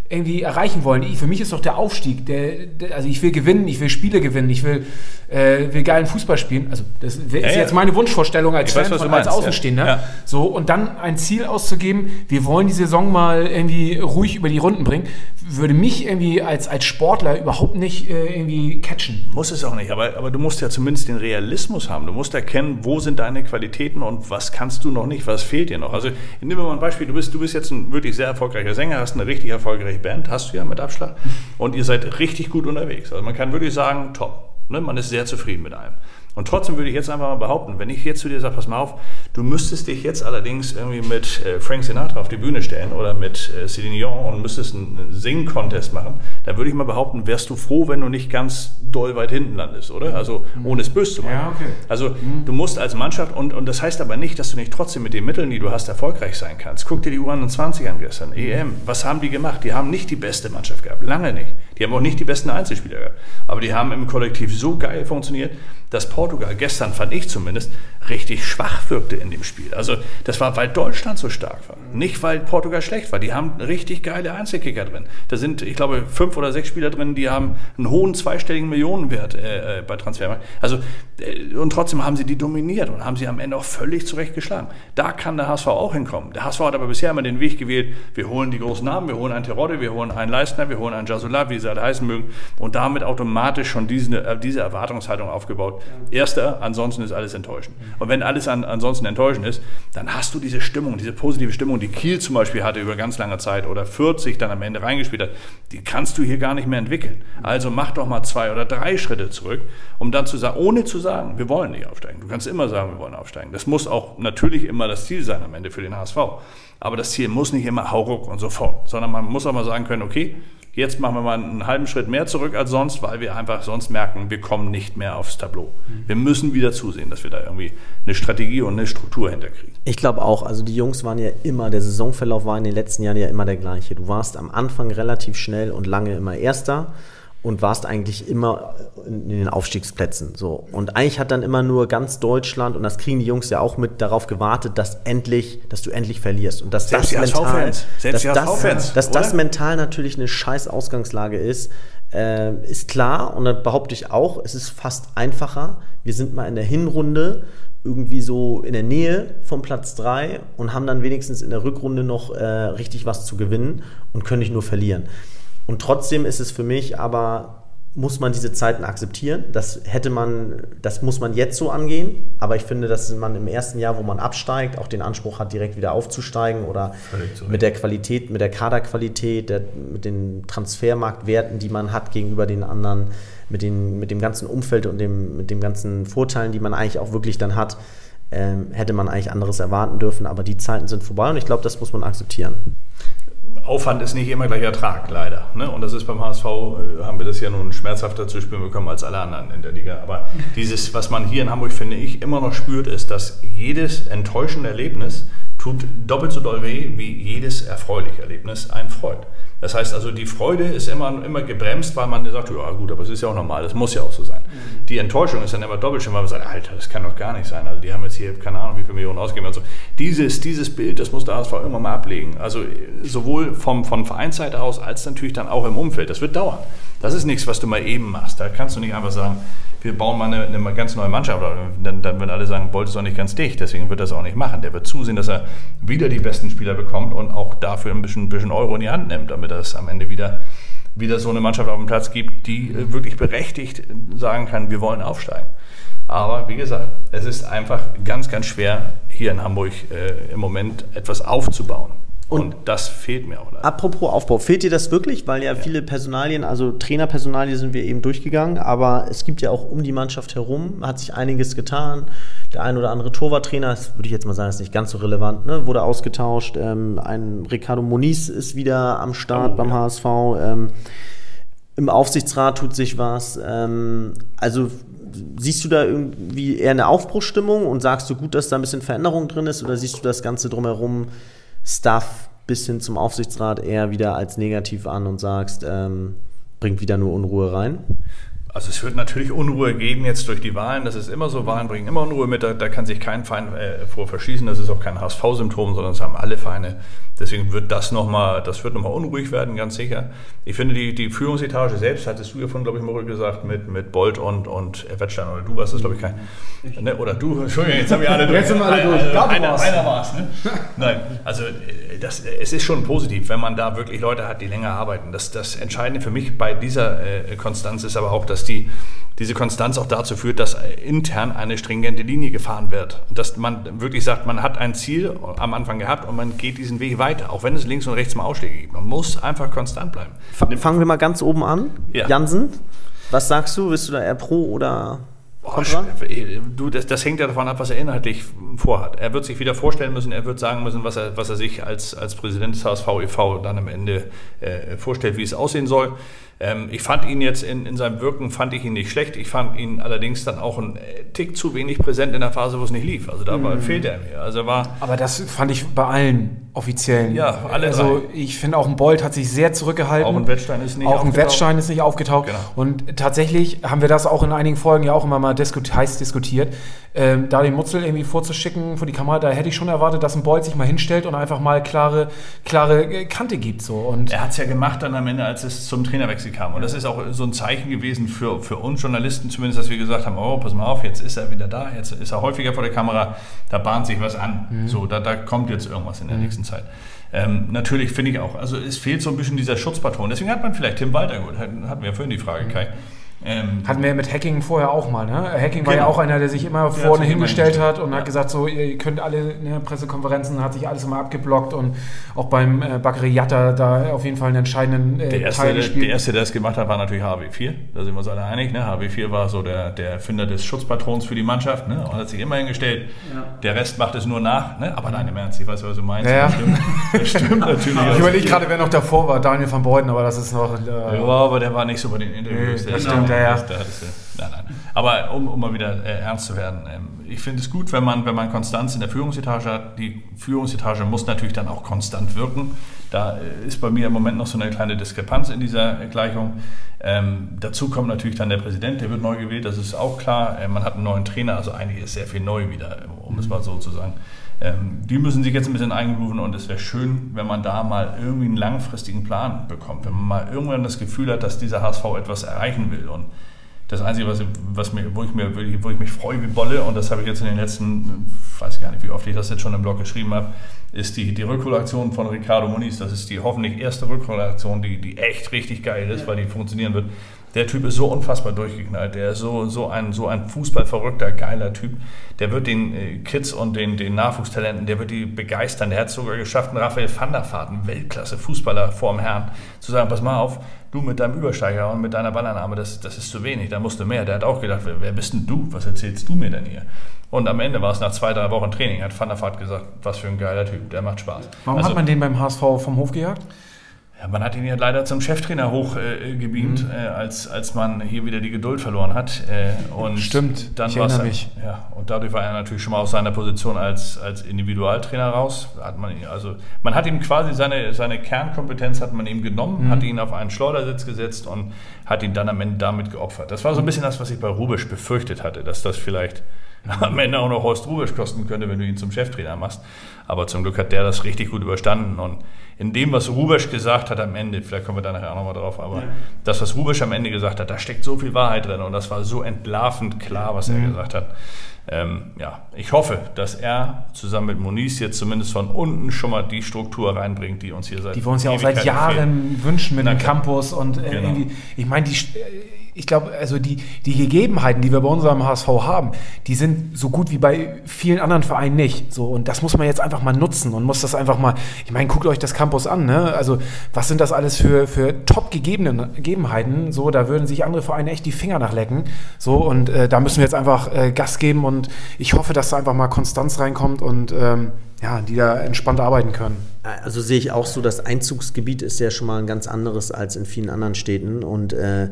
irgendwie erreichen wollen. Ich, für mich ist doch der Aufstieg, der, der, also ich will gewinnen, ich will Spiele gewinnen, ich will, äh, will geilen Fußball spielen. Also das ist ja, jetzt meine Wunschvorstellung als ich Fan, weiß, von, als Außenstehender. Ja. So, und dann ein Ziel auszugeben, wir wollen die Saison mal irgendwie ruhig über die Runden bringen, würde mich irgendwie als, als Sportler überhaupt nicht äh, irgendwie catchen. Muss es auch nicht, aber, aber du musst ja zumindest den Realismus haben. Du musst erkennen, wo sind deine Qualitäten und was kannst du noch nicht, was fehlt dir noch. Also nehmen wir mal ein Beispiel, du bist, du bist jetzt ein wirklich sehr erfolgreicher Sänger, hast eine richtig erfolgreiche Band, hast du ja mit Abschlag. Und ihr seid richtig gut unterwegs. Also man kann wirklich sagen, top. Ne? Man ist sehr zufrieden mit allem. Und trotzdem würde ich jetzt einfach mal behaupten, wenn ich jetzt zu dir sage, pass mal auf, du müsstest dich jetzt allerdings irgendwie mit äh, Frank Sinatra auf die Bühne stellen oder mit äh, Céline Dion und müsstest einen Sing-Contest machen, dann würde ich mal behaupten, wärst du froh, wenn du nicht ganz doll weit hinten landest, oder? Also mhm. ohne es böse zu machen. Ja, okay. Also mhm. du musst als Mannschaft, und, und das heißt aber nicht, dass du nicht trotzdem mit den Mitteln, die du hast, erfolgreich sein kannst. Guck dir die U21 an gestern, EM. Was haben die gemacht? Die haben nicht die beste Mannschaft gehabt, lange nicht. Die haben auch nicht die besten Einzelspieler gehabt. Aber die haben im Kollektiv so geil funktioniert, dass Portugal gestern, fand ich zumindest, richtig schwach wirkte in dem Spiel. Also das war, weil Deutschland so stark war. Nicht, weil Portugal schlecht war. Die haben richtig geile Einzelkicker drin. Da sind, ich glaube, fünf oder sechs Spieler drin, die haben einen hohen zweistelligen Millionenwert äh, äh bei Transfermarkt. Also, äh, und trotzdem haben sie die dominiert und haben sie am Ende auch völlig zurechtgeschlagen. Da kann der HSV auch hinkommen. Der HSV hat aber bisher immer den Weg gewählt, wir holen die großen Namen, wir holen einen Terodde, wir holen einen Leistner, wir holen einen Jasola, wie sie alle heißen mögen, und damit automatisch schon diese, äh, diese Erwartungshaltung aufgebaut. Erster, ansonsten ist alles enttäuschend. Und wenn alles an, ansonsten enttäuschend ist, dann hast du diese Stimmung, diese positive Stimmung, die Kiel zum Beispiel hatte über ganz lange Zeit oder 40 dann am Ende reingespielt hat, die kannst du hier gar nicht mehr entwickeln. Also mach doch mal zwei oder drei Schritte zurück, um dann zu sagen, ohne zu sagen, wir wollen nicht aufsteigen. Du kannst immer sagen, wir wollen aufsteigen. Das muss auch natürlich immer das Ziel sein am Ende für den HSV. Aber das Ziel muss nicht immer hauruck und sofort, sondern man muss auch mal sagen können, okay, Jetzt machen wir mal einen halben Schritt mehr zurück als sonst, weil wir einfach sonst merken, wir kommen nicht mehr aufs Tableau. Wir müssen wieder zusehen, dass wir da irgendwie eine Strategie und eine Struktur hinterkriegen. Ich glaube auch, also die Jungs waren ja immer, der Saisonverlauf war in den letzten Jahren ja immer der gleiche. Du warst am Anfang relativ schnell und lange immer Erster und warst eigentlich immer in den Aufstiegsplätzen. So. Und eigentlich hat dann immer nur ganz Deutschland, und das kriegen die Jungs ja auch mit, darauf gewartet, dass endlich, dass du endlich verlierst. Und dass Selbst das mental, dass, das, dass das mental natürlich eine scheiß Ausgangslage ist, äh, ist klar. Und dann behaupte ich auch, es ist fast einfacher. Wir sind mal in der Hinrunde irgendwie so in der Nähe vom Platz 3 und haben dann wenigstens in der Rückrunde noch äh, richtig was zu gewinnen und können nicht nur verlieren. Und trotzdem ist es für mich aber, muss man diese Zeiten akzeptieren. Das hätte man, das muss man jetzt so angehen. Aber ich finde, dass man im ersten Jahr, wo man absteigt, auch den Anspruch hat, direkt wieder aufzusteigen oder mit der Qualität, mit der Kaderqualität, der, mit den Transfermarktwerten, die man hat gegenüber den anderen, mit, den, mit dem ganzen Umfeld und dem, mit den ganzen Vorteilen, die man eigentlich auch wirklich dann hat, ähm, hätte man eigentlich anderes erwarten dürfen. Aber die Zeiten sind vorbei und ich glaube, das muss man akzeptieren. Aufwand ist nicht immer gleich Ertrag, leider. Ne? Und das ist beim HSV, äh, haben wir das ja nun schmerzhafter zu spüren bekommen als alle anderen in der Liga. Aber dieses, was man hier in Hamburg, finde ich, immer noch spürt, ist, dass jedes enttäuschende Erlebnis tut doppelt so doll weh, wie jedes erfreuliche Erlebnis einen freut. Das heißt also, die Freude ist immer, immer gebremst, weil man sagt, ja gut, aber es ist ja auch normal, das muss ja auch so sein. Mhm. Die Enttäuschung ist dann immer doppelt schön, weil man sagt, Alter, das kann doch gar nicht sein. Also die haben jetzt hier, keine Ahnung, wie viele Millionen ausgegeben. Also dieses, dieses Bild, das muss der HSV immer mal ablegen. Also sowohl vom, von Vereinsseite aus, als natürlich dann auch im Umfeld. Das wird dauern. Das ist nichts, was du mal eben machst. Da kannst du nicht einfach sagen, wir bauen mal eine, eine ganz neue Mannschaft. Dann, dann würden alle sagen, Bolt ist auch nicht ganz dicht, deswegen wird er das auch nicht machen. Der wird zusehen, dass er wieder die besten Spieler bekommt und auch dafür ein bisschen, bisschen Euro in die Hand nimmt, damit es am Ende wieder, wieder so eine Mannschaft auf dem Platz gibt, die äh, wirklich berechtigt sagen kann, wir wollen aufsteigen. Aber wie gesagt, es ist einfach ganz, ganz schwer, hier in Hamburg äh, im Moment etwas aufzubauen. Und, und, das fehlt mir auch. Leider. Apropos Aufbau, fehlt dir das wirklich? Weil ja, ja, viele Personalien, also Trainerpersonalien sind wir eben durchgegangen, aber es gibt ja auch um die Mannschaft herum, hat sich einiges getan. Der ein oder andere Torwarttrainer, das würde ich jetzt mal sagen, ist nicht ganz so relevant, ne, wurde ausgetauscht. Ähm, ein Ricardo Moniz ist wieder am Start oh, beim ja. HSV. Ähm, Im Aufsichtsrat tut sich was. Ähm, also siehst du da irgendwie eher eine Aufbruchstimmung und sagst du gut, dass da ein bisschen Veränderung drin ist oder siehst du das Ganze drumherum? Stuff bis hin zum Aufsichtsrat eher wieder als negativ an und sagst, ähm, bringt wieder nur Unruhe rein? Also es wird natürlich Unruhe geben jetzt durch die Wahlen. Das ist immer so. Wahlen bringen immer Unruhe mit. Da, da kann sich kein Verein äh, vor verschießen. Das ist auch kein HSV-Symptom, sondern das haben alle Vereine. Deswegen wird das nochmal, das wird nochmal unruhig werden, ganz sicher. Ich finde, die, die Führungsetage selbst, hattest du ja von, glaube ich, Morel gesagt, mit, mit Bolt und, und Wettstein, oder du warst das, glaube ich, kein. Ne, oder du, Entschuldigung, jetzt haben wir alle durch. Jetzt sind wir alle durch. Einer, einer, einer war es, ne? Nein, also das, es ist schon positiv, wenn man da wirklich Leute hat, die länger arbeiten. Das, das Entscheidende für mich bei dieser äh, Konstanz ist aber auch, dass die diese Konstanz auch dazu führt, dass intern eine stringente Linie gefahren wird. Dass man wirklich sagt, man hat ein Ziel am Anfang gehabt und man geht diesen Weg weiter, auch wenn es links und rechts mal Ausschläge gibt. Man muss einfach konstant bleiben. Fangen wir mal ganz oben an. Ja. Jansen, was sagst du? Bist du da eher pro oder Kontra? Du, das, das, hängt ja davon ab, was er inhaltlich vorhat. Er wird sich wieder vorstellen müssen, er wird sagen müssen, was er, was er sich als, als Präsident des HSV e.V. dann am Ende äh, vorstellt, wie es aussehen soll. Ähm, ich fand ihn jetzt in, in seinem Wirken, fand ich ihn nicht schlecht. Ich fand ihn allerdings dann auch ein äh, Tick zu wenig präsent in der Phase, wo es nicht lief. Also da mhm. fehlte er mir. Also er war Aber das fand ich bei allen Offiziellen. Ja, alle Also drei. ich finde auch ein Bolt hat sich sehr zurückgehalten. Auch ein Wettstein ist nicht auch aufgetaucht. Auch ein Wettstein ist nicht aufgetaucht. Genau. Und tatsächlich haben wir das auch in einigen Folgen ja auch immer mal diskut heiß diskutiert. Ähm, da den Mutzel irgendwie vorzuschicken vor die Kamera, da hätte ich schon erwartet, dass ein Bolt sich mal hinstellt und einfach mal klare, klare äh, Kante gibt. So. Und er hat es ja gemacht dann am Ende, als es zum Trainerwechsel kam. Und das ist auch so ein Zeichen gewesen für, für uns Journalisten zumindest, dass wir gesagt haben, oh, pass mal auf, jetzt ist er wieder da, jetzt ist er häufiger vor der Kamera, da bahnt sich was an. Mhm. So, da, da kommt jetzt irgendwas in der mhm. nächsten Zeit. Ähm, natürlich finde ich auch, also es fehlt so ein bisschen dieser Schutzpatron. Deswegen hat man vielleicht Tim Walter gut, hatten wir vorhin die Frage, mhm. Kai. Ähm, Hatten wir mit Hacking vorher auch mal, ne? Hacking war ja genau. auch einer, der sich immer vorne hingestellt hat und ja. hat gesagt, so, ihr könnt alle ne, Pressekonferenzen, hat sich alles immer abgeblockt und auch beim äh, Bakary Yatta da auf jeden Fall einen entscheidenden äh, der erste, Teil gespielt. Der erste, der das gemacht hat, war natürlich HW4, da sind wir uns alle einig, ne? HW4 war so der, der Erfinder des Schutzpatrons für die Mannschaft, ne? Und hat sich immer hingestellt, ja. der Rest macht es nur nach, ne? Aber nein, im Ernst, ich weiß, was du meinst. Ja. Das stimmt, das stimmt natürlich. ich überlege gerade, wer noch davor war, Daniel van Beuten, aber das ist noch... Äh, ja, aber der war nicht so bei den Interviews. das stimmt, ja, ja. nein, nein. Aber um, um mal wieder äh, ernst zu werden, ähm, ich finde es gut, wenn man, wenn man Konstanz in der Führungsetage hat. Die Führungsetage muss natürlich dann auch konstant wirken. Da äh, ist bei mir im Moment noch so eine kleine Diskrepanz in dieser Gleichung. Ähm, dazu kommt natürlich dann der Präsident, der wird neu gewählt, das ist auch klar. Äh, man hat einen neuen Trainer, also eigentlich ist sehr viel neu wieder, um es mal so zu sagen. Ähm, die müssen sich jetzt ein bisschen eingrooven und es wäre schön, wenn man da mal irgendwie einen langfristigen Plan bekommt, wenn man mal irgendwann das Gefühl hat, dass dieser HSV etwas erreichen will. Und das Einzige, was, was mir, wo, ich mir, wo ich mich freue wie Bolle, und das habe ich jetzt in den letzten, weiß ich gar nicht, wie oft ich das jetzt schon im Blog geschrieben habe, ist die, die Rückholaktion von Ricardo Muniz. Das ist die hoffentlich erste Rückholaktion, die, die echt richtig geil ist, weil die funktionieren wird. Der Typ ist so unfassbar durchgeknallt. Der ist so, so, ein, so ein fußballverrückter, geiler Typ. Der wird den äh, Kids und den, den Nachwuchstalenten, der wird die begeistern. Der hat sogar geschafft, einen Raphael van der Vaart, einen Weltklasse-Fußballer vorm Herrn, zu sagen, pass mal auf, du mit deinem Übersteiger und mit deiner Ballannahme, das, das ist zu wenig, da musst du mehr. Der hat auch gedacht, wer, wer bist denn du? Was erzählst du mir denn hier? Und am Ende war es nach zwei, drei Wochen Training, hat Van der Vaart gesagt, was für ein geiler Typ, der macht Spaß. Warum also, hat man den beim HSV vom Hof gejagt? Ja, man hat ihn ja leider zum Cheftrainer hochgebeamt, äh, mhm. äh, als, als man hier wieder die Geduld verloren hat. Äh, und Stimmt, dann ich erinnere mich. Ja, und dadurch war er natürlich schon mal aus seiner Position als, als Individualtrainer raus. Hat man, also, man hat ihm quasi seine, seine Kernkompetenz hat man ihm genommen, mhm. hat ihn auf einen Schleudersitz gesetzt und hat ihn dann am Ende damit geopfert. Das war so ein bisschen das, was ich bei Rubisch befürchtet hatte, dass das vielleicht am Ende auch noch Horst Rubisch kosten könnte, wenn du ihn zum Cheftrainer machst. Aber zum Glück hat der das richtig gut überstanden und in dem, was Rubesch gesagt hat am Ende, vielleicht kommen wir da nachher auch nochmal drauf, aber ja. das, was Rubesch am Ende gesagt hat, da steckt so viel Wahrheit drin und das war so entlarvend klar, was er mhm. gesagt hat. Ähm, ja, ich hoffe, dass er zusammen mit Moniz jetzt zumindest von unten schon mal die Struktur reinbringt, die uns hier seit Die wir uns ja auch seit Jahren fehlen. wünschen mit dem Campus und äh, genau. ich meine, die ich glaube, also die, die Gegebenheiten, die wir bei unserem HSV haben, die sind so gut wie bei vielen anderen Vereinen nicht. So, und das muss man jetzt einfach mal nutzen und muss das einfach mal, ich meine, guckt euch das Campus an, ne? Also, was sind das alles für, für top Gegebenheiten? So, da würden sich andere Vereine echt die Finger nachlecken. So, und äh, da müssen wir jetzt einfach äh, Gas geben und ich hoffe, dass da einfach mal Konstanz reinkommt und ähm, ja, die da entspannt arbeiten können. Also sehe ich auch so, das Einzugsgebiet ist ja schon mal ein ganz anderes als in vielen anderen Städten und äh,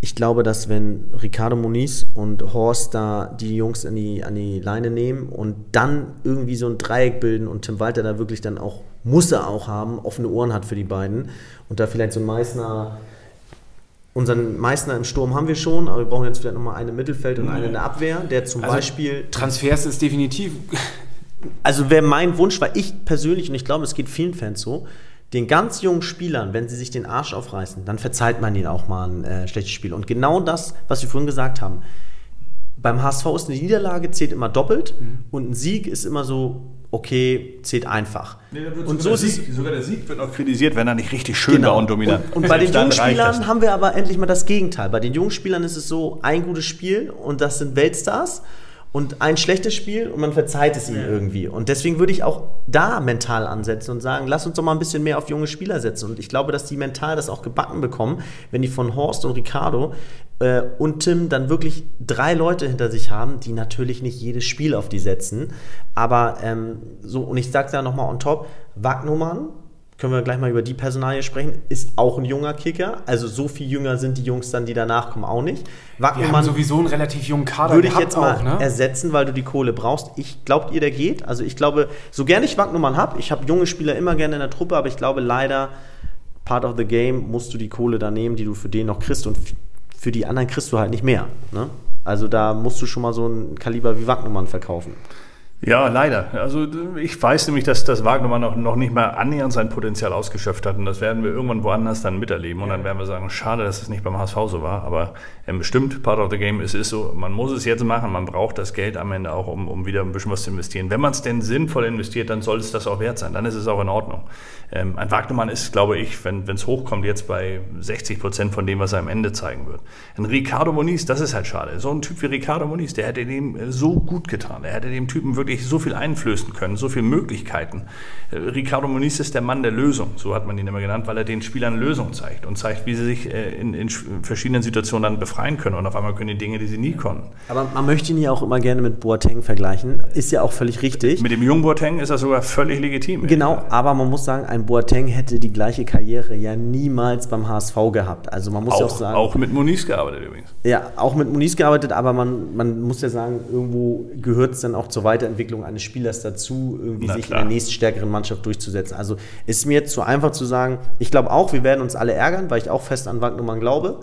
ich glaube, dass wenn Ricardo Moniz und Horst da die Jungs an die, an die Leine nehmen und dann irgendwie so ein Dreieck bilden und Tim Walter da wirklich dann auch, muss er auch haben, offene Ohren hat für die beiden und da vielleicht so ein Meißner Unseren Meißner im Sturm haben wir schon, aber wir brauchen jetzt vielleicht nochmal einen im Mittelfeld und einen in der Abwehr, der zum Also, Beispiel. Transfers ist definitiv. Also wäre mein Wunsch, weil ich persönlich, und ich glaube, es geht vielen Fans so, den ganz jungen Spielern, wenn sie sich den Arsch aufreißen, dann verzeiht man ihnen auch mal ein äh, schlechtes Spiel. Und genau das, was wir vorhin gesagt haben, beim HSV ist eine Niederlage, zählt immer doppelt und ein Sieg ist immer so, okay, zählt einfach. und so ist es. sogar der Sieg wird noch kritisiert, wenn er nicht richtig schön Genau. war und dominant. Und, und bei den jungen. Spielern haben wir aber endlich mal das Gegenteil. Bei den jungen Spielern ist es so ein gutes Spiel und das sind Weltstars und ein schlechtes Spiel und man verzeiht es ihnen irgendwie. Und deswegen würde ich auch da mental ansetzen und sagen, lass uns doch mal ein bisschen mehr auf junge Spieler setzen. Und ich glaube, dass die mental das auch gebacken bekommen, wenn die von Horst und Ricardo äh, und Tim dann wirklich drei Leute hinter sich haben, die natürlich nicht jedes Spiel auf die setzen. Aber ähm, so, und ich sage da nochmal on top, Wagnumann, können wir gleich mal über die Personalie sprechen, ist auch ein junger Kicker. Also so viel jünger sind die Jungs dann, die danach kommen, auch nicht. Wir haben sowieso einen relativ jungen Kader würde ich jetzt mal auch, ne? ersetzen, weil du die Kohle brauchst. Ich glaubt ihr, der geht? Also ich glaube, so gerne ich Wagnumann habe, ich habe junge Spieler immer gerne in der Truppe, aber ich glaube leider, part of the game musst du die Kohle da nehmen, die du für den noch kriegst und für die anderen kriegst du halt nicht mehr. Ne? Also da musst du schon mal so ein Kaliber wie Wagnumann verkaufen. Ja, leider. Also ich weiß nämlich, dass das Wagnermann noch, noch nicht mal annähernd sein Potenzial ausgeschöpft hat. Und das werden wir irgendwann woanders dann miterleben. Und dann werden wir sagen, schade, dass es nicht beim HSV so war. Aber ähm, bestimmt, part of the game, es ist so, man muss es jetzt machen. Man braucht das Geld am Ende auch, um, um wieder ein bisschen was zu investieren. Wenn man es denn sinnvoll investiert, dann soll es das auch wert sein. Dann ist es auch in Ordnung. Ähm, ein Wagnermann ist, glaube ich, wenn es hochkommt, jetzt bei 60 Prozent von dem, was er am Ende zeigen wird. Ein Ricardo Moniz, das ist halt schade. So ein Typ wie Ricardo Moniz, der hätte dem äh, so gut getan. Der hätte dem Typen wirklich so viel einflößen können, so viele Möglichkeiten. Äh, Ricardo Moniz ist der Mann der Lösung, so hat man ihn immer genannt, weil er den Spielern Lösungen zeigt und zeigt, wie sie sich äh, in, in sch- verschiedenen Situationen dann befreien können. Und auf einmal können die Dinge, die sie nie konnten. Aber man möchte ihn ja auch immer gerne mit Boateng vergleichen. Ist ja auch völlig richtig. Mit dem jungen Boateng ist das sogar völlig legitim. Genau, aber man muss sagen, ein Boateng hätte die gleiche Karriere ja niemals beim HSV gehabt. Also man muss ja auch Auch, sagen, auch mit Moniz gearbeitet übrigens. ja, auch mit Muniz gearbeitet, aber man, man muss ja sagen, irgendwo gehört es dann auch zur Weiterentwicklung eines Spielers dazu, irgendwie Na sich klar. in der nächststärkeren Mannschaft durchzusetzen. Also ist mir zu einfach zu sagen, ich glaube auch, wir werden uns alle ärgern, weil ich auch fest an Wagnumann glaube.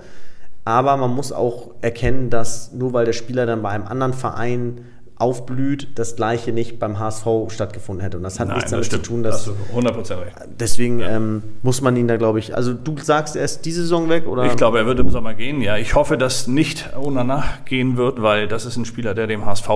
Aber man muss auch erkennen, dass nur weil der Spieler dann bei einem anderen Verein aufblüht, das gleiche nicht beim HSV stattgefunden hätte. Und das hat nichts damit zu tun, dass. Hast du 100% recht. Deswegen ähm, muss man ihn da, glaube ich. Also du sagst, er ist diese Saison weg oder? Ich glaube, er wird im Sommer gehen, ja. Ich hoffe, dass nicht Onana gehen wird, weil das ist ein Spieler, der dem HSV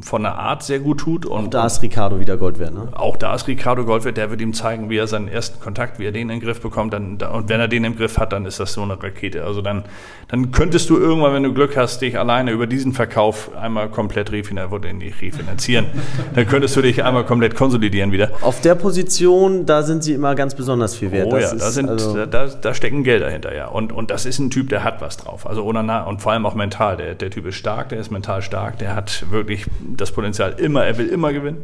von der Art sehr gut tut. Und da ist Ricardo wieder Gold wert, ne? auch da ist Ricardo Goldwert, der wird ihm zeigen, wie er seinen ersten Kontakt, wie er den in den Griff bekommt. Dann, da- und wenn er den im Griff hat, dann ist das so eine Rakete. Also dann, dann könntest du irgendwann, wenn du Glück hast, dich alleine über diesen Verkauf einmal komplett refinanzieren, wurde nicht refinanzieren. dann könntest du dich einmal komplett konsolidieren wieder. Auf der Position, da sind sie immer ganz besonders viel wert. Oh Das ja, ist, da, sind, also, da, da, da stecken Gelder hinter, ja. Und, und das ist ein Typ, der hat was drauf. Also Onana und vor allem auch mental. Der, der Typ ist stark, der ist mental stark, der hat wirklich das Potenzial immer, er will immer gewinnen.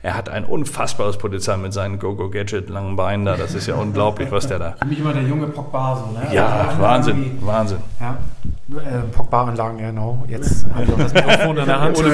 Er hat ein unfassbares Potenzial mit seinen Go-Go-Gadget langen Beinen da. Das ist ja unglaublich, was der da. Für mich immer der junge Pogba so, ne? Ja, Also, Wahnsinn, Wahnsinn. Ja, Pogba-Anlagen, ja, genau. Jetzt habe ich auch das Mikrofon in der Hand.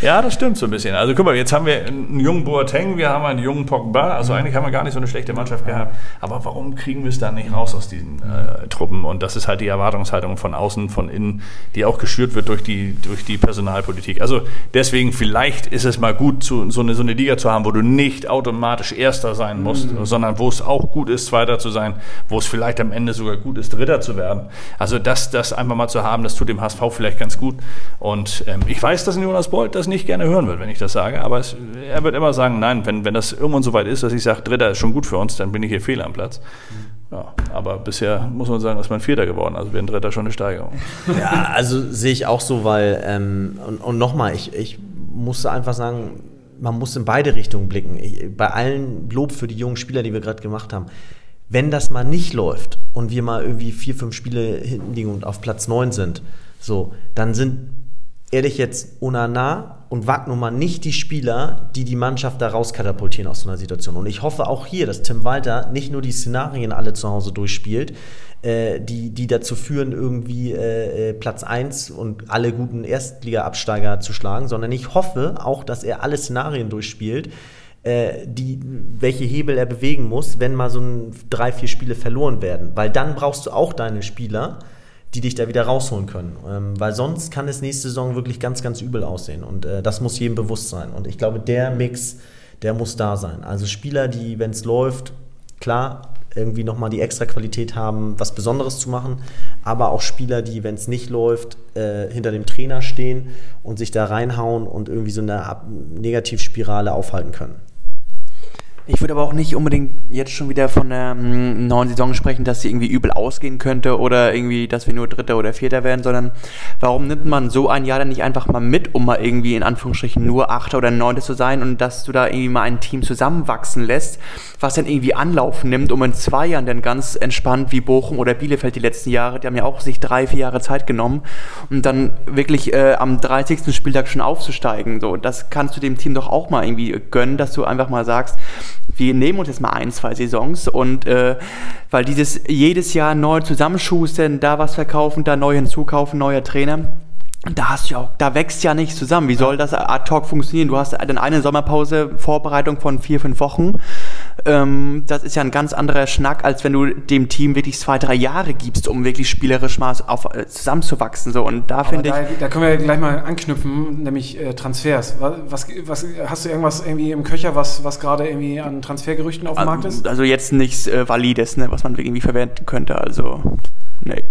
Ja, das stimmt so ein bisschen. Also guck mal, jetzt haben wir einen jungen Boateng, wir haben einen jungen Pogba. Also eigentlich haben wir gar nicht so eine schlechte Mannschaft gehabt. Aber warum kriegen wir es dann nicht raus aus diesen äh, Truppen? Und das ist halt die Erwartungshaltung von außen, von innen, die auch geschürt wird durch die, durch die Personalpolitik. Also deswegen vielleicht ist es mal gut, zu, so, eine, so eine Liga zu haben, wo du nicht automatisch Erster sein musst, sondern wo es auch gut ist, Zweiter zu sein, wo es vielleicht am Ende sogar gut ist, Dritter zu werden. Also das, das einfach mal zu haben, das tut dem HSV vielleicht ganz gut. Und ähm, ich weiß, dass Jonas Bolt das nicht gerne hören wird, wenn ich das sage, aber es, er wird immer sagen, nein, wenn, wenn das irgendwann so weit ist, dass ich sage, Dritter ist schon gut für uns, dann bin ich hier fehl am Platz. Ja, aber bisher muss man sagen, ist man Vierter geworden, also wäre ein Dritter schon eine Steigerung. ja, also sehe ich auch so, weil, ähm, und, und nochmal, ich, ich musste einfach sagen, man muss in beide Richtungen blicken. Ich, bei allen Lob für die jungen Spieler, die wir gerade gemacht haben. Wenn das mal nicht läuft und wir mal irgendwie vier, fünf Spiele hinten liegen und auf Platz neun sind, so, dann sind ehrlich jetzt Onana und Wagnumann nicht die Spieler, die die Mannschaft da rauskatapultieren aus so einer Situation. Und ich hoffe auch hier, dass Tim Walter nicht nur die Szenarien alle zu Hause durchspielt, äh, die, die dazu führen, irgendwie äh, äh, Platz 1 und alle guten Erstliga-Absteiger zu schlagen, sondern ich hoffe auch, dass er alle Szenarien durchspielt, äh, die, welche Hebel er bewegen muss, wenn mal so ein, drei, vier Spiele verloren werden. Weil dann brauchst du auch deine Spieler, die dich da wieder rausholen können. Ähm, weil sonst kann es nächste Saison wirklich ganz, ganz übel aussehen. Und äh, das muss jedem bewusst sein. Und ich glaube, der Mix, der muss da sein. Also Spieler, die, wenn es läuft, klar, irgendwie nochmal die extra Qualität haben, was Besonderes zu machen, aber auch Spieler, die, wenn es nicht läuft, äh, hinter dem Trainer stehen und sich da reinhauen und irgendwie so eine Negativspirale aufhalten können. Ich würde aber auch nicht unbedingt jetzt schon wieder von einer ähm, neuen Saison sprechen, dass sie irgendwie übel ausgehen könnte oder irgendwie, dass wir nur Dritter oder Vierter werden, sondern warum nimmt man so ein Jahr dann nicht einfach mal mit, um mal irgendwie in Anführungsstrichen nur Achter oder Neunter zu sein und dass du da irgendwie mal ein Team zusammenwachsen lässt, was dann irgendwie Anlauf nimmt, um in zwei Jahren dann ganz entspannt wie Bochum oder Bielefeld die letzten Jahre, die haben ja auch sich drei, vier Jahre Zeit genommen, um dann wirklich äh, am 30. Spieltag schon aufzusteigen. So, das kannst du dem Team doch auch mal irgendwie gönnen, dass du einfach mal sagst, wir nehmen uns jetzt mal ein, zwei Saisons und äh, weil dieses jedes Jahr neu zusammenschustern, da was verkaufen, da neu hinzukaufen, neuer Trainer, da hast du ja auch, da wächst ja nichts zusammen. Wie soll das ad hoc funktionieren? Du hast dann eine Sommerpause, Vorbereitung von vier, fünf Wochen. Ähm, das ist ja ein ganz anderer Schnack, als wenn du dem Team wirklich zwei, drei Jahre gibst, um wirklich spielerisch mal auf, äh, zusammenzuwachsen. So. Und da finde ich. Da können wir gleich mal anknüpfen, nämlich äh, Transfers. Was, was, hast du irgendwas irgendwie im Köcher, was, was gerade irgendwie an Transfergerüchten auf dem Markt ist? Also jetzt nichts äh, Valides, ne, was man irgendwie verwenden könnte. Also, nee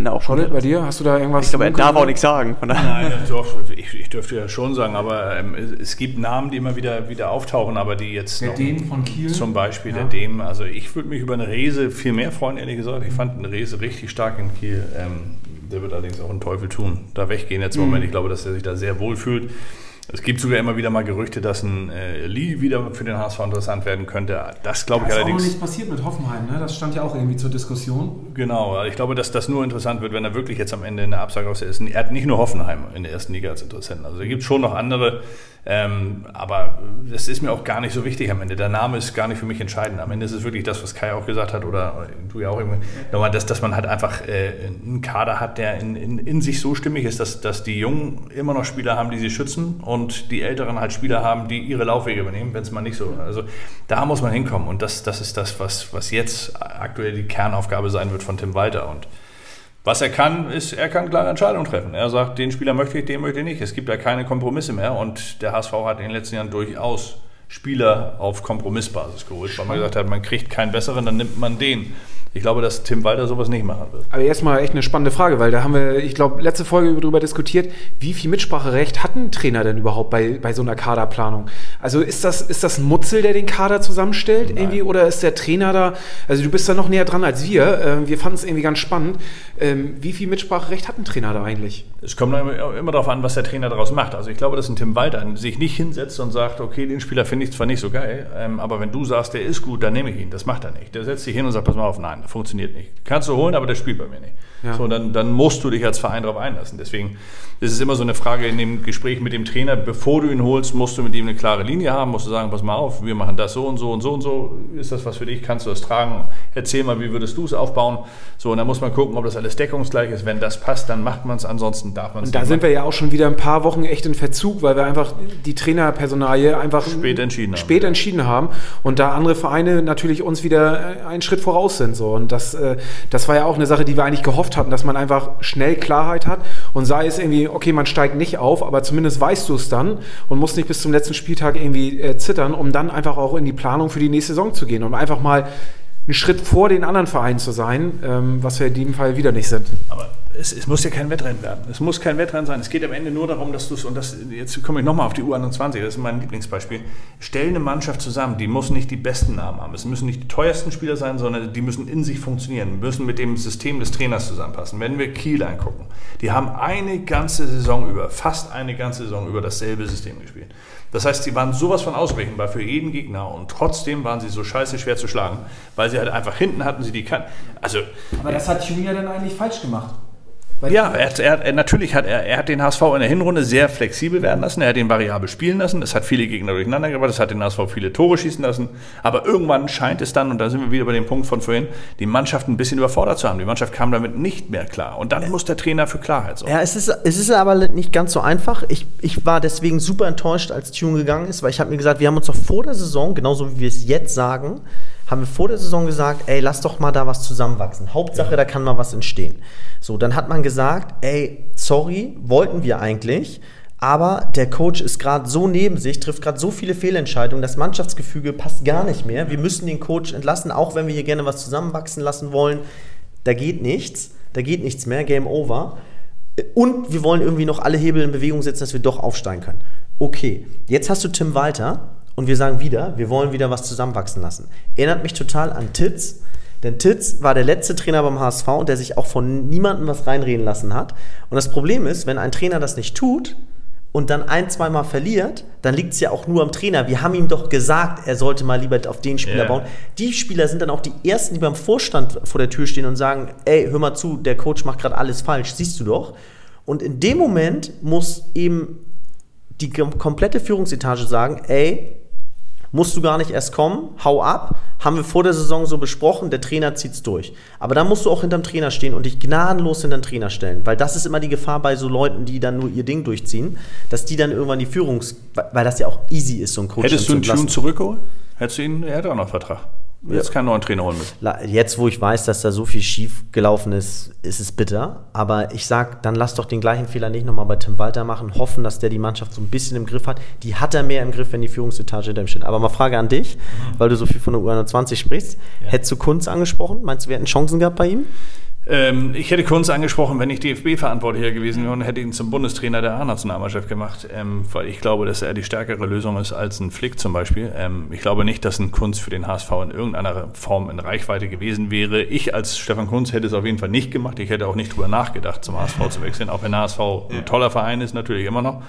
bin da auch schon. bei dir? Hast du da irgendwas? Ich glaube, er darf auch nichts sagen. Nein, doch, ich, ich, dürfte ja schon sagen, aber ähm, es gibt Namen, die immer wieder, wieder auftauchen, aber die jetzt. Der Dem von Kiel? Zum Beispiel ja. der Dem. Also ich würde mich über eine Rese viel mehr freuen, ehrlich gesagt. Ich fand eine Rese richtig stark in Kiel. Ähm, der wird allerdings auch einen Teufel tun, da weggehen jetzt im mhm. Moment. Ich glaube, dass er sich da sehr wohl fühlt. Es gibt sogar immer wieder mal Gerüchte, dass ein äh, Lee wieder für den HSV interessant werden könnte. Das glaube ich allerdings. Das ist auch noch nichts passiert mit Hoffenheim, ne? Das stand ja auch irgendwie zur Diskussion. Genau, ich glaube, dass das nur interessant wird, wenn er wirklich jetzt am Ende eine Absage aus der ersten Er hat nicht nur Hoffenheim in der ersten Liga als Interessenten. Also es gibt schon noch andere ähm, aber das ist mir auch gar nicht so wichtig am Ende. Der Name ist gar nicht für mich entscheidend. Am Ende ist es wirklich das, was Kai auch gesagt hat oder du ja auch irgendwie, nochmal, dass, dass man halt einfach äh, einen Kader hat, der in, in, in sich so stimmig ist, dass, dass die Jungen immer noch Spieler haben, die sie schützen und die Älteren halt Spieler haben, die ihre Laufwege übernehmen, wenn es mal nicht so Also da muss man hinkommen und das, das ist das, was, was jetzt aktuell die Kernaufgabe sein wird von Tim Walter und was er kann, ist, er kann klare Entscheidungen treffen. Er sagt, den Spieler möchte ich, den möchte ich nicht. Es gibt da keine Kompromisse mehr und der HSV hat in den letzten Jahren durchaus Spieler auf Kompromissbasis geholt, weil man gesagt hat, man kriegt keinen besseren, dann nimmt man den. Ich glaube, dass Tim Walter sowas nicht machen wird. Aber erstmal echt eine spannende Frage, weil da haben wir, ich glaube, letzte Folge darüber diskutiert, wie viel Mitspracherecht hat ein Trainer denn überhaupt bei, bei so einer Kaderplanung? Also ist das, ist das ein Mutzel, der den Kader zusammenstellt Nein. irgendwie oder ist der Trainer da, also du bist da noch näher dran als wir, äh, wir fanden es irgendwie ganz spannend. Ähm, wie viel Mitspracherecht hat ein Trainer da eigentlich? Es kommt immer darauf an, was der Trainer daraus macht. Also ich glaube, dass ein Tim Walter sich nicht hinsetzt und sagt, okay, den Spieler finde ich zwar nicht so geil, ähm, aber wenn du sagst, der ist gut, dann nehme ich ihn. Das macht er nicht. Der setzt sich hin und sagt, pass mal auf, nein, funktioniert nicht. Kannst du holen, aber der spielt bei mir nicht. Ja. So, dann, dann musst du dich als Verein darauf einlassen. Deswegen ist es immer so eine Frage in dem Gespräch mit dem Trainer, bevor du ihn holst, musst du mit ihm eine klare Linie haben, musst du sagen, pass mal auf, wir machen das so und so und so und so. Ist das was für dich? Kannst du das tragen? Erzähl mal, wie würdest du es aufbauen? So, und dann muss man gucken, ob das alles deckungsgleich ist. Wenn das passt, dann macht man es, ansonsten darf man es nicht. Da sind wir ja auch schon wieder ein paar Wochen echt in Verzug, weil wir einfach die Trainerpersonalie einfach spät entschieden haben. Spät entschieden haben und da andere Vereine natürlich uns wieder einen Schritt voraus sind. So. Und das, äh, das war ja auch eine Sache, die wir eigentlich gehofft hatten, dass man einfach schnell Klarheit hat und sei es irgendwie, okay, man steigt nicht auf, aber zumindest weißt du es dann und musst nicht bis zum letzten Spieltag irgendwie äh, zittern, um dann einfach auch in die Planung für die nächste Saison zu gehen und einfach mal einen Schritt vor den anderen Vereinen zu sein, ähm, was wir in diesem Fall wieder nicht sind. Aber es, es, muss ja kein Wettrennen werden. Es muss kein Wettrennen sein. Es geht am Ende nur darum, dass du es, und das, jetzt komme ich nochmal auf die U21, das ist mein Lieblingsbeispiel. Stell eine Mannschaft zusammen, die muss nicht die besten Namen haben. Es müssen nicht die teuersten Spieler sein, sondern die müssen in sich funktionieren, müssen mit dem System des Trainers zusammenpassen. Wenn wir Kiel angucken, die haben eine ganze Saison über, fast eine ganze Saison über dasselbe System gespielt. Das heißt, sie waren sowas von ausrechenbar für jeden Gegner und trotzdem waren sie so scheiße schwer zu schlagen, weil sie halt einfach hinten hatten sie die kan Also, Aber das hat Junior dann eigentlich falsch gemacht. Weil ja, er, er, er, natürlich hat er, er hat den HSV in der Hinrunde sehr flexibel werden lassen. Er hat den variabel spielen lassen. Es hat viele Gegner durcheinander gebracht. Es hat den HSV viele Tore schießen lassen. Aber irgendwann scheint es dann, und da sind wir wieder bei dem Punkt von vorhin, die Mannschaft ein bisschen überfordert zu haben. Die Mannschaft kam damit nicht mehr klar. Und dann muss der Trainer für Klarheit sorgen. Ja, es ist, es ist aber nicht ganz so einfach. Ich, ich war deswegen super enttäuscht, als Tune gegangen ist, weil ich habe mir gesagt, wir haben uns doch vor der Saison, genauso wie wir es jetzt sagen, haben wir vor der Saison gesagt, ey, lass doch mal da was zusammenwachsen. Hauptsache, ja. da kann mal was entstehen. So, dann hat man gesagt, ey, sorry, wollten wir eigentlich, aber der Coach ist gerade so neben sich, trifft gerade so viele Fehlentscheidungen, das Mannschaftsgefüge passt gar nicht mehr. Wir müssen den Coach entlassen, auch wenn wir hier gerne was zusammenwachsen lassen wollen. Da geht nichts, da geht nichts mehr, Game Over. Und wir wollen irgendwie noch alle Hebel in Bewegung setzen, dass wir doch aufsteigen können. Okay, jetzt hast du Tim Walter, und wir sagen wieder, wir wollen wieder was zusammenwachsen lassen. Erinnert mich total an Titz, denn Titz war der letzte Trainer beim HSV, der sich auch von niemandem was reinreden lassen hat. Und das Problem ist, wenn ein Trainer das nicht tut und dann ein, zweimal verliert, dann liegt es ja auch nur am Trainer. Wir haben ihm doch gesagt, er sollte mal lieber auf den Spieler yeah. bauen. Die Spieler sind dann auch die Ersten, die beim Vorstand vor der Tür stehen und sagen, ey, hör mal zu, der Coach macht gerade alles falsch, siehst du doch. Und in dem Moment muss eben die komplette Führungsetage sagen, ey, musst du gar nicht erst kommen, hau ab, haben wir vor der Saison so besprochen, der Trainer zieht's durch. Aber dann musst du auch hinterm Trainer stehen und dich gnadenlos hinterm Trainer stellen, weil das ist immer die Gefahr bei so Leuten, die dann nur ihr Ding durchziehen, dass die dann irgendwann die Führungs... weil das ja auch easy ist, so ein Coach Hättest du einen Tune zurückgeholt? Hättest du ihn... Er hat auch noch Vertrag. Jetzt keinen neuen Trainer holen müssen. Jetzt, wo ich weiß, dass da so viel schief gelaufen ist, ist es bitter. Aber ich sag, dann lass doch den gleichen Fehler nicht nochmal bei Tim Walter machen. Hoffen, dass der die Mannschaft so ein bisschen im Griff hat. Die hat er mehr im Griff, wenn die Führungsetage hinter ihm steht. Aber mal Frage an dich, mhm. weil du so viel von der U21 sprichst. Ja. Hättest du Kunz angesprochen? Meinst du, wir hätten Chancen gehabt bei ihm? Ähm, ich hätte Kunz angesprochen, wenn ich DFB-Verantwortlicher gewesen wäre und hätte ihn zum Bundestrainer der A-Nationalmannschaft gemacht, ähm, weil ich glaube, dass er die stärkere Lösung ist als ein Flick zum Beispiel. Ähm, ich glaube nicht, dass ein Kunz für den HSV in irgendeiner Form in Reichweite gewesen wäre. Ich als Stefan Kunz hätte es auf jeden Fall nicht gemacht. Ich hätte auch nicht drüber nachgedacht, zum HSV zu wechseln, auch wenn der HSV ein toller Verein ist, natürlich immer noch.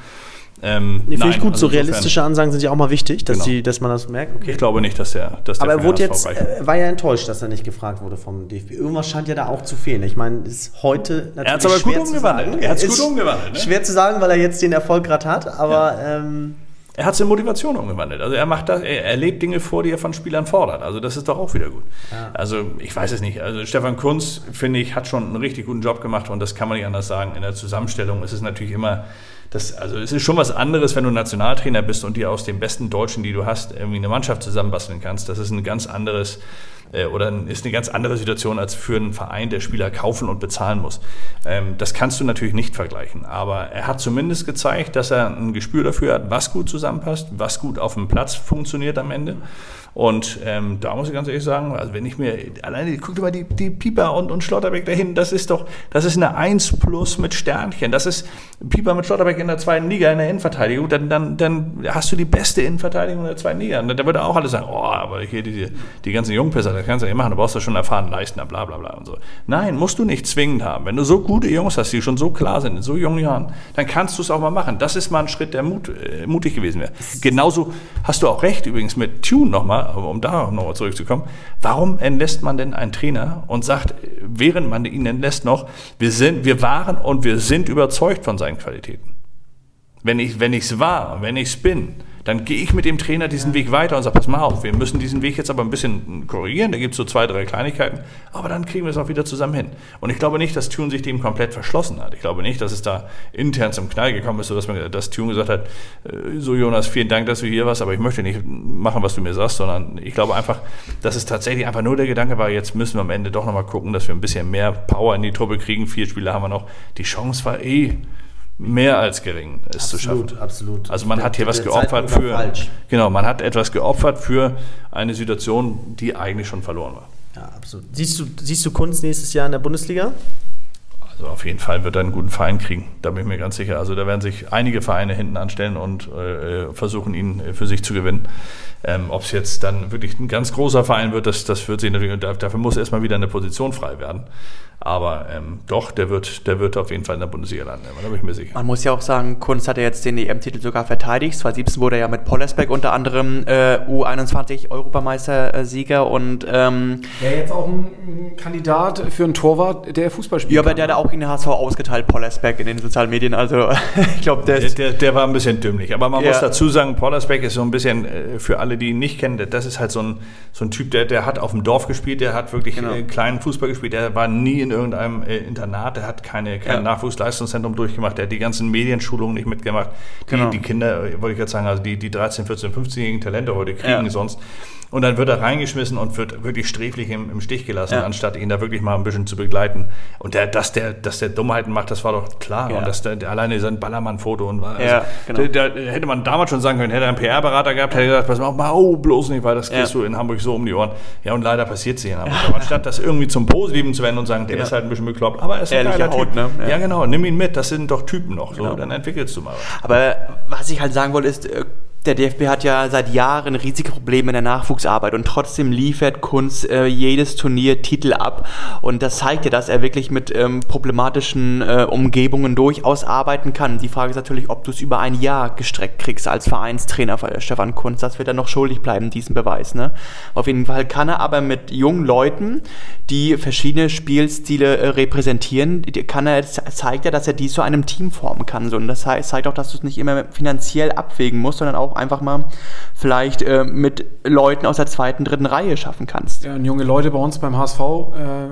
Ähm, nee, Finde ich gut, also so realistische Ansagen sind ja auch mal wichtig, dass, genau. die, dass man das merkt. Okay. Ich glaube nicht, dass der. Dass der Aber er wurde jetzt, er war ja enttäuscht, dass er nicht gefragt wurde vom DFB. Irgendwas scheint ja da auch zu fehlen. Ich meine, ist heute natürlich. Er hat es aber gut umgewandelt. Er hat es gut umgewandelt. Ne? Schwer zu sagen, weil er jetzt den Erfolg gerade hat, aber. Ja. Ähm, er hat es in Motivation umgewandelt. Also er macht das, er, er lebt Dinge vor, die er von Spielern fordert. Also das ist doch auch wieder gut. Ja. Also ich weiß es nicht. Also Stefan Kunz, finde ich, hat schon einen richtig guten Job gemacht und das kann man nicht anders sagen. In der Zusammenstellung ist es natürlich immer das, also es ist schon was anderes, wenn du Nationaltrainer bist und dir aus den besten Deutschen, die du hast, irgendwie eine Mannschaft zusammenbasteln kannst. Das ist ein ganz anderes äh, oder ist eine ganz andere Situation als für einen Verein, der Spieler kaufen und bezahlen muss. Ähm, das kannst du natürlich nicht vergleichen. Aber er hat zumindest gezeigt, dass er ein Gespür dafür hat, was gut zusammenpasst, was gut auf dem Platz funktioniert am Ende. Und ähm, da muss ich ganz ehrlich sagen, also wenn ich mir, alleine, guck dir mal die, die Pieper und, und Schlotterbeck dahin, das ist doch, das ist eine 1 plus mit Sternchen. Das ist Pieper mit Schlotterbeck in der zweiten Liga in der Innenverteidigung, dann, dann, dann hast du die beste Innenverteidigung in der zweiten Liga. Da würde auch alle sagen, oh, aber hier die, die ganzen Jungpisser, das kannst du nicht machen, du brauchst doch schon erfahren Leistner, bla bla bla und so. Nein, musst du nicht zwingend haben. Wenn du so gute Jungs hast, die schon so klar sind, in so jungen Jahren, dann kannst du es auch mal machen. Das ist mal ein Schritt, der mut, äh, mutig gewesen wäre. Genauso hast du auch recht übrigens mit Tune nochmal, um da nochmal zurückzukommen, warum entlässt man denn einen Trainer und sagt, während man ihn entlässt noch, wir sind, wir waren und wir sind überzeugt von seinen Qualitäten. Wenn ich, wenn ich's war, wenn ich's bin, dann gehe ich mit dem Trainer diesen Weg weiter und sage, pass mal auf, wir müssen diesen Weg jetzt aber ein bisschen korrigieren, da gibt es so zwei, drei Kleinigkeiten, aber dann kriegen wir es auch wieder zusammen hin. Und ich glaube nicht, dass Tune sich dem komplett verschlossen hat. Ich glaube nicht, dass es da intern zum Knall gekommen ist, sodass man, dass Tune gesagt hat, äh, so Jonas, vielen Dank, dass du hier warst, aber ich möchte nicht machen, was du mir sagst, sondern ich glaube einfach, dass es tatsächlich einfach nur der Gedanke war, jetzt müssen wir am Ende doch nochmal gucken, dass wir ein bisschen mehr Power in die Truppe kriegen. Vier Spieler haben wir noch. Die Chance war eh mehr als gering, es zu schaffen. Absolut. Also man der, hat hier was geopfert für. Falsch. Genau, man hat etwas geopfert für eine Situation, die eigentlich schon verloren war. Ja, absolut. Siehst du, siehst du Kunst nächstes Jahr in der Bundesliga? Also auf jeden Fall wird er einen guten Verein kriegen, da bin ich mir ganz sicher. Also da werden sich einige Vereine hinten anstellen und äh, versuchen, ihn für sich zu gewinnen. Ähm, Ob es jetzt dann wirklich ein ganz großer Verein wird, das, das wird sich natürlich, dafür muss erstmal wieder eine Position frei werden. Aber ähm, doch, der wird, der wird auf jeden Fall in der Bundesliga landen, da bin ich mir sicher. Man muss ja auch sagen, Kunst hat ja jetzt den EM-Titel sogar verteidigt. 2017 wurde er ja mit Pollersbeck unter anderem äh, U21-Europameistersieger und ähm, Ja, jetzt auch ein Kandidat für einen Torwart, der Fußball spielt. ja, aber der hat auch in den HSV ausgeteilt, Pollersbeck in den sozialen Medien. Also ich glaube, der Der, ist der, der war ein bisschen dümmlich. Aber man Ja. muss dazu sagen, Pollersbeck ist so ein bisschen, äh, für alle, die ihn nicht kennen, der- das ist halt so ein, so ein Typ, der, der hat auf dem Dorf gespielt, der hat wirklich Genau. äh, kleinen Fußball gespielt, der war nie in irgendeinem äh, Internat, der hat keine, kein Ja. Nachwuchsleistungszentrum durchgemacht, der hat die ganzen Medienschulungen nicht mitgemacht. Die, Genau. die Kinder, äh, wollte ich jetzt sagen, also die, die 13, 14, 15-jährigen Talente heute kriegen Ja. sonst. Und dann wird er reingeschmissen und wird wirklich sträflich im, im Stich gelassen, Ja. anstatt ihn da wirklich mal ein bisschen zu begleiten. Und der, dass, der, dass der Dummheiten macht, das war doch klar. Ja. Und dass der, der alleine sein Ballermann-Foto und war. Ja, genau. da, da hätte man damals schon sagen können, hätte er einen PR-Berater gehabt, hätte er gesagt, pass mal, auf, mal oh, bloß nicht, weil das Ja. kriegst du in Hamburg so um die Ohren. Ja, und leider passiert es hier in Hamburg. Aber anstatt das irgendwie zum Positiven zu wenden und sagen, der Ja. ist halt ein bisschen bekloppt, aber er ist ein Ehrliche geiler Haut, Typ. ne? Ja. Ja. genau, nimm ihn mit, das sind doch Typen noch. So, Genau. dann entwickelst du mal was. Aber was ich halt sagen wollte, ist, äh, der DFB hat ja seit Jahren riesige Probleme in der Nachwuchsarbeit und trotzdem liefert Kunz äh, jedes Turnier Titel ab. Und das zeigt ja, dass er wirklich mit ähm, problematischen äh, Umgebungen durchaus arbeiten kann. Die Frage ist natürlich, ob du es über ein Jahr gestreckt kriegst als Vereinstrainer von Stefan Kunz. Das wird er noch schuldig bleiben, diesen Beweis. Ne? Auf jeden Fall kann er aber mit jungen Leuten, die verschiedene Spielstile äh, repräsentieren, die- kann er, zeigt er, dass er dies zu einem Team formen kann. So. Und das heißt, zeigt auch, dass du es nicht immer finanziell abwägen musst, sondern auch einfach mal vielleicht äh, mit Leuten aus der zweiten, dritten Reihe schaffen kannst. Ja, und junge Leute bei uns beim HSV, äh,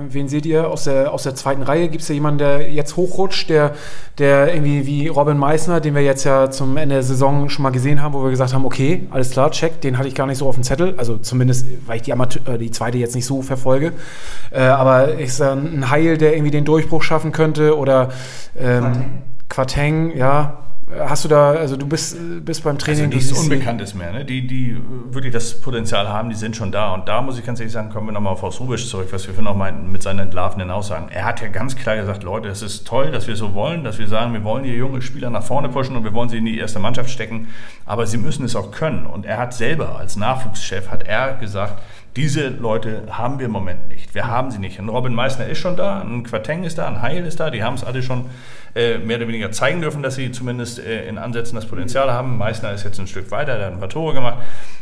wen seht ihr aus der, aus der zweiten Reihe? Gibt es ja jemanden, der jetzt hochrutscht, der, der irgendwie wie Robin Meissner, den wir jetzt ja zum Ende der Saison schon mal gesehen haben, wo wir gesagt haben, okay, alles klar, check, den hatte ich gar nicht so auf dem Zettel. Also zumindest, weil ich die, Amateur, äh, die zweite jetzt nicht so verfolge. Äh, aber ist da ein Heil, der irgendwie den Durchbruch schaffen könnte? Oder ähm, Quateng, ja. Hast du da, also du bist, bist beim Training. Also nichts Unbekanntes mehr. Ne? Die, die wirklich das Potenzial haben, die sind schon da. Und da muss ich ganz ehrlich sagen, kommen wir nochmal auf Horst Rubisch zurück, was wir vorhin noch meinten mit seinen entlarvenden Aussagen. Er hat ja ganz klar gesagt, Leute, es ist toll, dass wir so wollen, dass wir sagen, wir wollen die junge Spieler nach vorne pushen und wir wollen sie in die erste Mannschaft stecken. Aber sie müssen es auch können. Und er hat selber als Nachwuchschef, hat er gesagt, diese Leute haben wir im Moment nicht. Wir haben sie nicht. Ein Robin Meissner ist schon da, ein Quateng ist da, ein Heil ist da. Die haben es alle schon äh, mehr oder weniger zeigen dürfen, dass sie zumindest äh, in Ansätzen das Potenzial haben. Meissner ist jetzt ein Stück weiter, der hat ein paar Tore gemacht.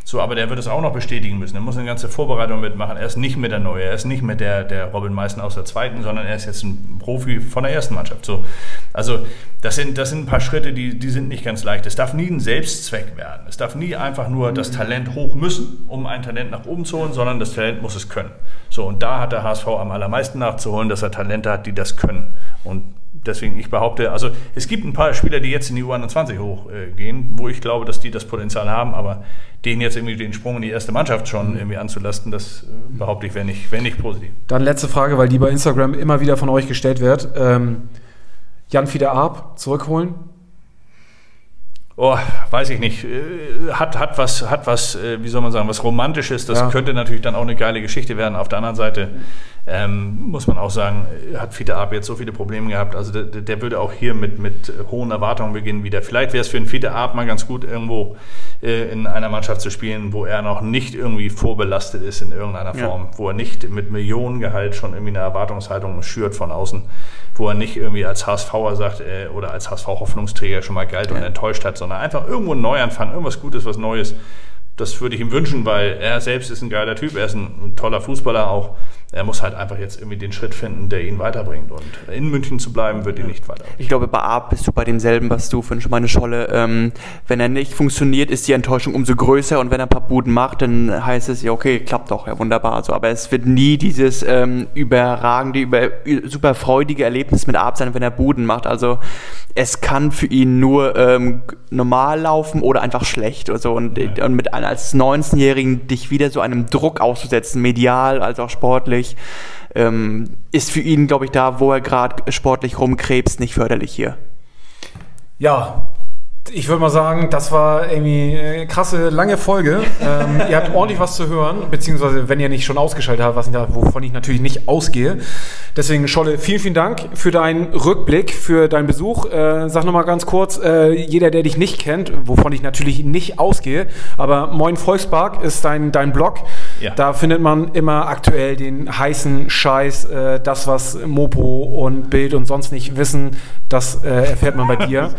So, aber der wird es auch noch bestätigen müssen. Er muss eine ganze Vorbereitung mitmachen. Er ist nicht mehr der Neue, er ist nicht mehr der, der Robin Meissner aus der zweiten, sondern er ist jetzt ein Profi von der ersten Mannschaft. So, also das sind, das sind ein paar Schritte, die, die sind nicht ganz leicht. Es darf nie ein Selbstzweck werden. Es darf nie einfach nur das Talent hoch müssen, um ein Talent nach oben zu holen, sondern das Talent muss es können. So, und da hat der HSV am allermeisten nachzuholen, dass er Talente hat, die das können. Und deswegen, ich behaupte, also es gibt ein paar Spieler, die jetzt in die U21 hochgehen, gehen, wo ich glaube, dass die das Potenzial haben, aber denen jetzt irgendwie den Sprung in die erste Mannschaft schon irgendwie anzulasten, das äh, behaupte ich, wäre nicht, wär nicht positiv. Dann letzte Frage, weil die bei Instagram immer wieder von euch gestellt wird. Ähm, Jan Fieder Arp zurückholen? Oh, weiß ich nicht. Äh, Hat, hat was, hat was, äh, wie soll man sagen, was Romantisches. Das Ja. könnte natürlich dann auch eine geile Geschichte werden. Auf der anderen Seite ähm, muss man auch sagen, hat Fiete Arp jetzt so viele Probleme gehabt. Also der, der würde auch hier mit, mit hohen Erwartungen beginnen wieder. Vielleicht wäre es für einen Fiete Arp mal ganz gut, irgendwo äh, in einer Mannschaft zu spielen, wo er noch nicht irgendwie vorbelastet ist in irgendeiner Ja. Form, wo er nicht mit Millionengehalt schon irgendwie eine Erwartungshaltung schürt von außen, wo er nicht irgendwie als HSVer sagt äh, oder als HSV-Hoffnungsträger schon mal galt und enttäuscht hat, sondern einfach irgendwo einen Neuanfang, irgendwas Gutes, was Neues. Das würde ich ihm wünschen, weil er selbst ist ein geiler Typ, er ist ein toller Fußballer auch. Er muss halt einfach jetzt irgendwie den Schritt finden, der ihn weiterbringt. Und in München zu bleiben, wird ihn nicht weiterbringen. Ich glaube, bei Arp bist du bei demselben, was du von meine Scholle. Ähm, wenn er nicht funktioniert, ist die Enttäuschung umso größer und wenn er ein paar Buden macht, dann heißt es ja, okay, klappt doch, ja wunderbar. So, aber es wird nie dieses ähm, überragende, über, super freudige Erlebnis mit Arp sein, wenn er Buden macht. Also es kann für ihn nur ähm, normal laufen oder einfach schlecht. Also, und, und mit als 19-Jährigen dich wieder so einem Druck auszusetzen, medial als auch sportlich, ähm, ist für ihn, glaube ich, da, wo er gerade sportlich rumkrebst, nicht förderlich hier. Ja, Ich würde mal sagen, das war irgendwie eine krasse, lange Folge. ähm, ihr habt ordentlich was zu hören, beziehungsweise wenn ihr nicht schon ausgeschaltet habt, was ich da, wovon ich natürlich nicht ausgehe. Deswegen, Scholle, vielen, vielen Dank für deinen Rückblick, für deinen Besuch. Äh, sag nochmal ganz kurz, äh, jeder, der dich nicht kennt, wovon ich natürlich nicht ausgehe, aber Moin Volkspark ist dein, dein Blog. Ja. Da findet man immer aktuell den heißen Scheiß, äh, das, was Mopo und Bild und sonst nicht wissen, das äh, erfährt man bei dir.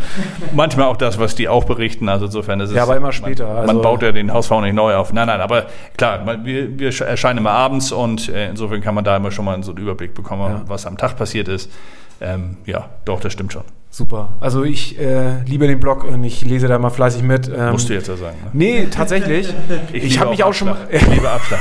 Manchmal auch das, was die auch berichten. Also insofern ist es. Ja, aber immer später. Man, also man baut ja den Hausbau nicht neu auf. Nein, nein, aber klar, man, wir, wir, erscheinen immer abends und äh, insofern kann man da immer schon mal so einen Überblick bekommen, ja. was am Tag passiert ist. Ähm, ja, doch, das stimmt schon. Super. Also ich äh, liebe den Blog und ich lese da mal fleißig mit. Ähm, Musst du jetzt ja sagen. Ne? Nee, tatsächlich. ich, ich habe mich auch schon mal. ich liebe Abschlag.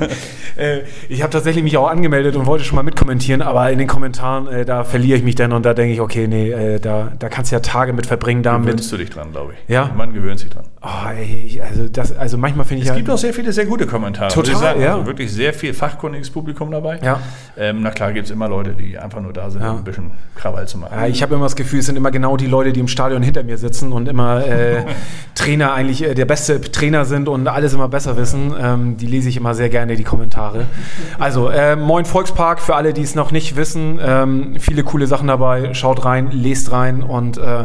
äh, ich habe tatsächlich mich auch angemeldet und wollte schon mal mitkommentieren, aber in den Kommentaren, äh, da verliere ich mich dann und da denke ich, okay, nee, äh, da, da kannst du ja Tage mit verbringen damit. Gewöhnst du dich dran, glaube ich. Ja. Man gewöhnt sich dran. Oh, ey, also, das, also manchmal finde ich. Es ja, gibt auch sehr viele sehr gute Kommentare. Total, sagen. ja. Also wirklich sehr viel fachkundiges Publikum dabei. Ja. Ähm, na klar, gibt es immer Leute, die einfach nur da sind, ja. ein bisschen Krawall zu machen. Ja, ich habe immer das Gefühl, es sind immer genau die Leute, die im Stadion hinter mir sitzen und immer äh, Trainer eigentlich äh, der beste Trainer sind und alles immer besser wissen. Ähm, die lese ich immer sehr gerne, die Kommentare. Also, äh, Moin Volkspark, für alle, die es noch nicht wissen. Ähm, viele coole Sachen dabei. Schaut rein, lest rein und äh,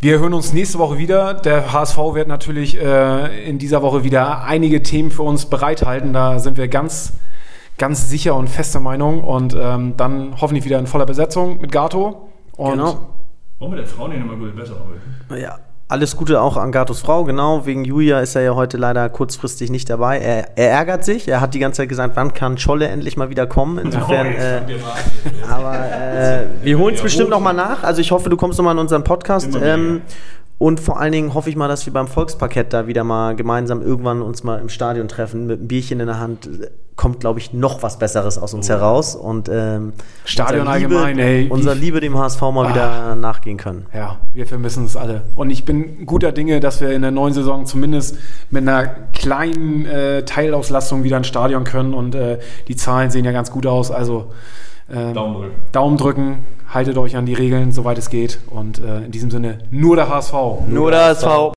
wir hören uns nächste Woche wieder. Der HSV wird natürlich äh, in dieser Woche wieder einige Themen für uns bereithalten. Da sind wir ganz ganz sicher und fester Meinung und ähm, dann hoffentlich wieder in voller Besetzung mit Gato. Und genau. Wollen wir der Frau nicht nochmal gut besser arbeiten? Ja, alles Gute auch an Gatos Frau, genau. Wegen Julia ist er ja heute leider kurzfristig nicht dabei. Er, er ärgert sich. Er hat die ganze Zeit gesagt, wann kann Scholle endlich mal wieder kommen. Insofern. äh, aber äh, wir holen es bestimmt nochmal nach. Also ich hoffe, du kommst nochmal in unseren Podcast. Ähm, und vor allen Dingen hoffe ich mal, dass wir beim Volksparkett da wieder mal gemeinsam irgendwann uns mal im Stadion treffen mit einem Bierchen in der Hand. Kommt, glaube ich, noch was Besseres aus uns oh. heraus. Und ähm, Stadion allgemein, ey. Unser Liebe dem HSV mal ah. wieder nachgehen können. Ja, wir vermissen es alle. Und ich bin guter Dinge, dass wir in der neuen Saison zumindest mit einer kleinen äh, Teilauslastung wieder ins Stadion können. Und äh, die Zahlen sehen ja ganz gut aus. Also ähm, Daumen drücken. Daumen drücken, haltet euch an die Regeln, soweit es geht. Und äh, in diesem Sinne, nur der HSV. Nur, nur der HSV. HSV.